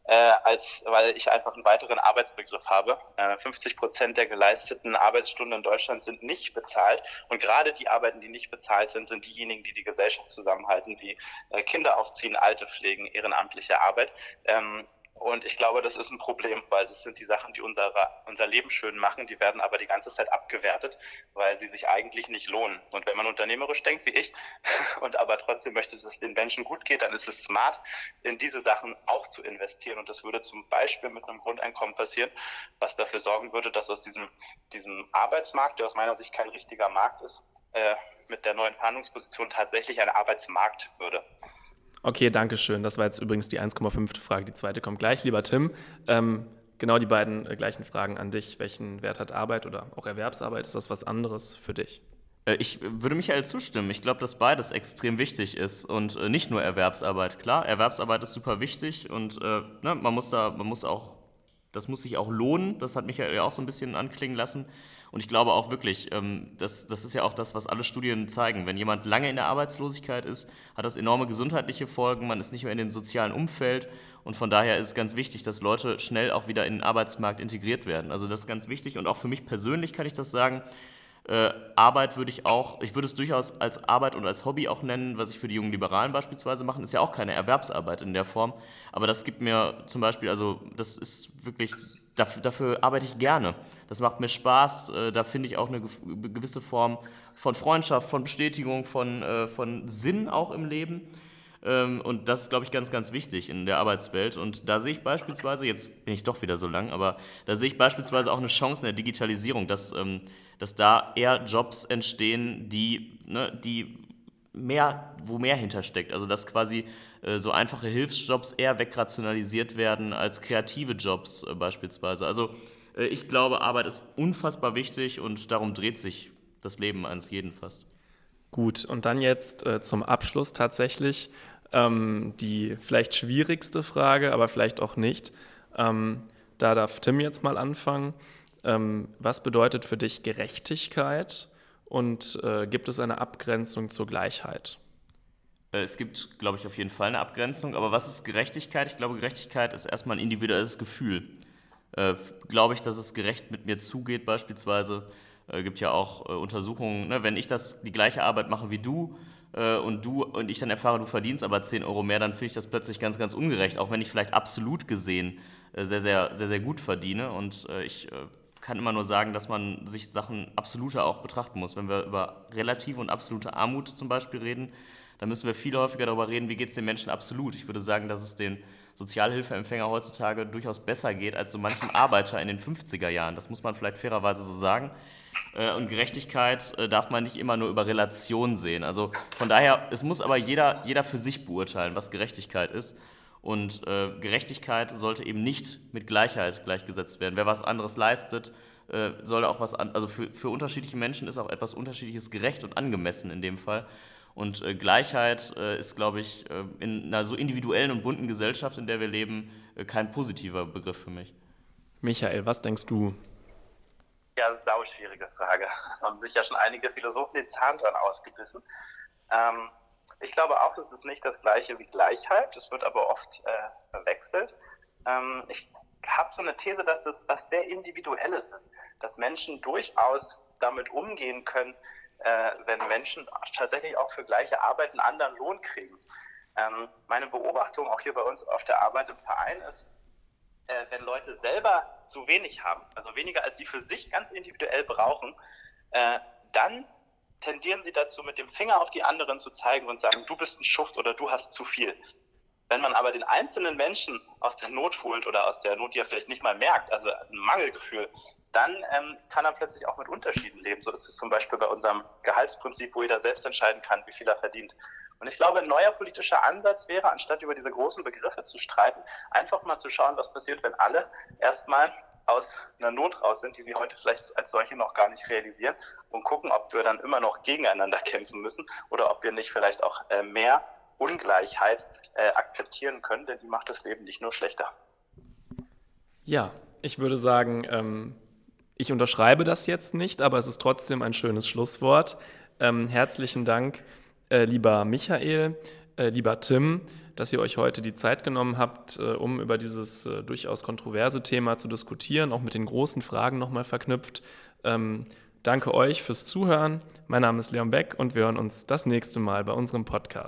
S3: äh, als weil ich einfach einen weiteren Arbeitsbegriff habe. Äh, 50 Prozent der geleisteten Arbeitsstunden in Deutschland sind nicht bezahlt und gerade die Arbeiten, die nicht bezahlt sind, sind diejenigen, die die Gesellschaft zusammenhalten, wie äh, Kinder aufziehen, Alte pflegen, ehrenamtliche Arbeit. Ähm, und ich glaube, das ist ein Problem, weil das sind die Sachen, die unsere, unser Leben schön machen, die werden aber die ganze Zeit abgewertet, weil sie sich eigentlich nicht lohnen. Und wenn man unternehmerisch denkt wie ich [laughs] und aber trotzdem möchte, dass es den Menschen gut geht, dann ist es smart, in diese Sachen auch zu investieren. Und das würde zum Beispiel mit einem Grundeinkommen passieren, was dafür sorgen würde, dass aus diesem, diesem Arbeitsmarkt, der aus meiner Sicht kein richtiger Markt ist, äh, mit der neuen Verhandlungsposition tatsächlich ein Arbeitsmarkt würde.
S2: Okay, danke schön. Das war jetzt übrigens die 1,5. Frage. Die zweite kommt gleich. Lieber Tim, ähm, genau die beiden äh, gleichen Fragen an dich. Welchen Wert hat Arbeit oder auch Erwerbsarbeit? Ist das was anderes für dich?
S1: Äh, ich würde Michael zustimmen. Ich glaube, dass beides extrem wichtig ist und äh, nicht nur Erwerbsarbeit. Klar, Erwerbsarbeit ist super wichtig und äh, ne, man muss da, man muss auch, das muss sich auch lohnen. Das hat Michael ja auch so ein bisschen anklingen lassen. Und ich glaube auch wirklich, ähm, das, das ist ja auch das, was alle Studien zeigen. Wenn jemand lange in der Arbeitslosigkeit ist, hat das enorme gesundheitliche Folgen. Man ist nicht mehr in dem sozialen Umfeld. Und von daher ist es ganz wichtig, dass Leute schnell auch wieder in den Arbeitsmarkt integriert werden. Also das ist ganz wichtig. Und auch für mich persönlich kann ich das sagen. Äh, Arbeit würde ich auch, ich würde es durchaus als Arbeit und als Hobby auch nennen, was ich für die jungen Liberalen beispielsweise machen, ist ja auch keine Erwerbsarbeit in der Form. Aber das gibt mir zum Beispiel, also das ist wirklich dafür, dafür, arbeite ich gerne. Das macht mir Spaß. Äh, da finde ich auch eine gewisse Form von Freundschaft, von Bestätigung, von, äh, von Sinn auch im Leben. Ähm, und das ist, glaube ich, ganz, ganz wichtig in der Arbeitswelt. Und da sehe ich beispielsweise, jetzt bin ich doch wieder so lang, aber da sehe ich beispielsweise auch eine Chance in der Digitalisierung, dass, ähm, dass da eher Jobs entstehen, die, ne, die mehr, wo mehr hintersteckt. Also dass quasi so einfache Hilfsjobs eher wegrationalisiert werden als kreative Jobs äh, beispielsweise. Also äh, ich glaube, Arbeit ist unfassbar wichtig und darum dreht sich das Leben eines jeden fast.
S2: Gut, und dann jetzt äh, zum Abschluss tatsächlich ähm, die vielleicht schwierigste Frage, aber vielleicht auch nicht. Ähm, da darf Tim jetzt mal anfangen. Ähm, was bedeutet für dich Gerechtigkeit und äh, gibt es eine Abgrenzung zur Gleichheit?
S1: Äh, es gibt, glaube ich, auf jeden Fall eine Abgrenzung. Aber was ist Gerechtigkeit? Ich glaube, Gerechtigkeit ist erstmal ein individuelles Gefühl. Äh, glaube ich, dass es gerecht mit mir zugeht, beispielsweise. Es äh, gibt ja auch äh, Untersuchungen, ne? wenn ich das, die gleiche Arbeit mache wie du äh, und du und ich dann erfahre, du verdienst aber 10 Euro mehr, dann finde ich das plötzlich ganz, ganz ungerecht, auch wenn ich vielleicht absolut gesehen äh, sehr, sehr, sehr, sehr gut verdiene. Und ich kann immer nur sagen, dass man sich Sachen absoluter auch betrachten muss. Wenn wir über relative und absolute Armut zum Beispiel reden, dann müssen wir viel häufiger darüber reden, wie geht es den Menschen absolut. Ich würde sagen, dass es den Sozialhilfeempfänger heutzutage durchaus besser geht als so manchem Arbeiter in den 50er Jahren. Das muss man vielleicht fairerweise so sagen. Äh, und Gerechtigkeit äh, darf man nicht immer nur über Relation sehen. Also von daher, es muss aber jeder, jeder für sich beurteilen, was Gerechtigkeit ist. Und äh, Gerechtigkeit sollte eben nicht mit Gleichheit gleichgesetzt werden. Wer was anderes leistet, äh, soll auch was an, also für, für unterschiedliche Menschen ist auch etwas Unterschiedliches gerecht und angemessen in dem Fall. Und äh, Gleichheit äh, ist, glaube ich, äh, in einer so individuellen und bunten Gesellschaft, in der wir leben, äh, kein positiver Begriff für mich.
S2: Michael, was denkst du?
S3: Ja, sau schwierige Frage. [laughs] Haben sich ja schon einige Philosophen den Zahn dran ausgebissen. Ähm, ich glaube auch, es ist nicht das gleiche wie Gleichheit. Das wird aber oft äh, verwechselt. Ähm, ich habe so eine These, dass es was sehr Individuelles ist, dass Menschen durchaus damit umgehen können, äh, wenn Menschen tatsächlich auch für gleiche Arbeit einen anderen Lohn kriegen. Ähm, meine Beobachtung auch hier bei uns auf der Arbeit im Verein ist, äh, wenn Leute selber zu wenig haben, also weniger als sie für sich ganz individuell brauchen, äh, dann tendieren sie dazu, mit dem Finger auf die anderen zu zeigen und sagen, du bist ein Schuft oder du hast zu viel. Wenn man aber den einzelnen Menschen aus der Not holt oder aus der Not, die er vielleicht nicht mal merkt, also ein Mangelgefühl, dann ähm, kann er plötzlich auch mit Unterschieden leben. So ist es zum Beispiel bei unserem Gehaltsprinzip, wo jeder selbst entscheiden kann, wie viel er verdient. Und ich glaube, ein neuer politischer Ansatz wäre, anstatt über diese großen Begriffe zu streiten, einfach mal zu schauen, was passiert, wenn alle erstmal aus einer Not raus sind, die sie heute vielleicht als solche noch gar nicht realisieren und gucken, ob wir dann immer noch gegeneinander kämpfen müssen oder ob wir nicht vielleicht auch äh, mehr Ungleichheit äh, akzeptieren können, denn die macht das Leben nicht nur schlechter.
S2: Ja, ich würde sagen, ähm, ich unterschreibe das jetzt nicht, aber es ist trotzdem ein schönes Schlusswort. Ähm, herzlichen Dank, äh, lieber Michael, äh, lieber Tim, dass ihr euch heute die Zeit genommen habt, äh, um über dieses äh, durchaus kontroverse Thema zu diskutieren, auch mit den großen Fragen nochmal verknüpft. Ähm, danke euch fürs Zuhören. Mein Name ist Leon Beck und wir hören uns das nächste Mal bei unserem Podcast.